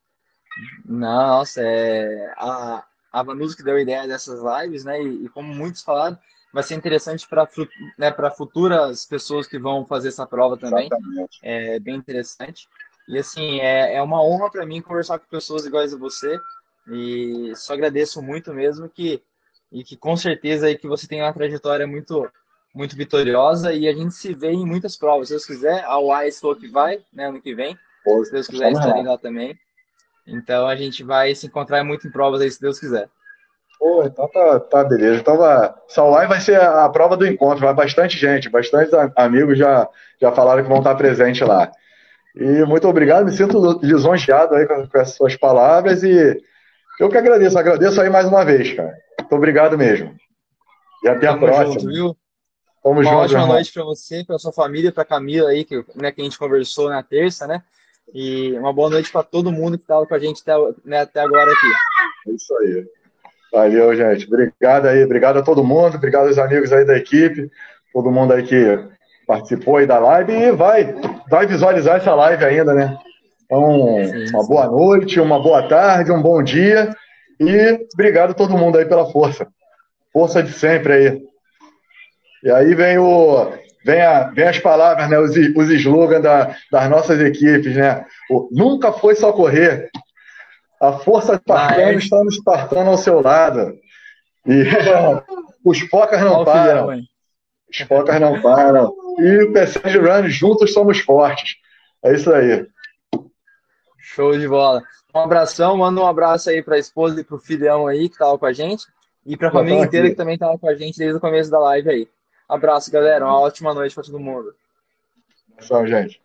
Nossa, é, a, a Vanusa que deu a ideia dessas lives, né? E, e como muitos falaram, vai ser interessante para né, futuras pessoas que vão fazer essa prova também. Exatamente. É bem interessante. E assim, é, é uma honra para mim conversar com pessoas iguais a você. E só agradeço muito mesmo que e que com certeza aí que você tem uma trajetória muito muito vitoriosa e a gente se vê em muitas provas. Se Deus quiser, a UAS falou que vai, né, ano que vem. se Deus quiser, estarei lá também. Então a gente vai se encontrar muito em provas aí, se Deus quiser. Pô, então tá, tá beleza. Então vai, Salai vai ser a prova do encontro, vai bastante gente, bastante amigos já, já falaram que vão estar presentes lá. E muito obrigado, me sinto lisonjeado aí com, com essas suas palavras e eu que agradeço, agradeço aí mais uma vez, cara. Muito obrigado mesmo. E até Tamo a próxima. Junto, viu? Tamo Uma junto, ótima irmão. noite para você, para sua família, para Camila aí, que, né, que a gente conversou na terça, né? E uma boa noite para todo mundo que estava com a gente até, né, até agora aqui. É isso aí. Valeu, gente. Obrigado aí, obrigado a todo mundo, obrigado aos amigos aí da equipe, todo mundo aí que participou aí da live e vai, vai visualizar essa live ainda, né? Então, uma boa noite, uma boa tarde, um bom dia e obrigado a todo mundo aí pela força. Força de sempre aí. E aí vem o vem, a, vem as palavras, né, os, os slogans da, das nossas equipes, né? O, nunca foi só correr. A força espartana é. está no espartano ao seu lado. E os focas não param. os focas não param. E o PSG Run, juntos somos fortes. É isso aí. Show de bola. Um abração, manda um abraço aí para a esposa e para o filhão aí que estava com a gente. E para a família inteira que também estava com a gente desde o começo da live aí. Abraço, galera. Uma ótima noite para todo mundo. Tchau, gente.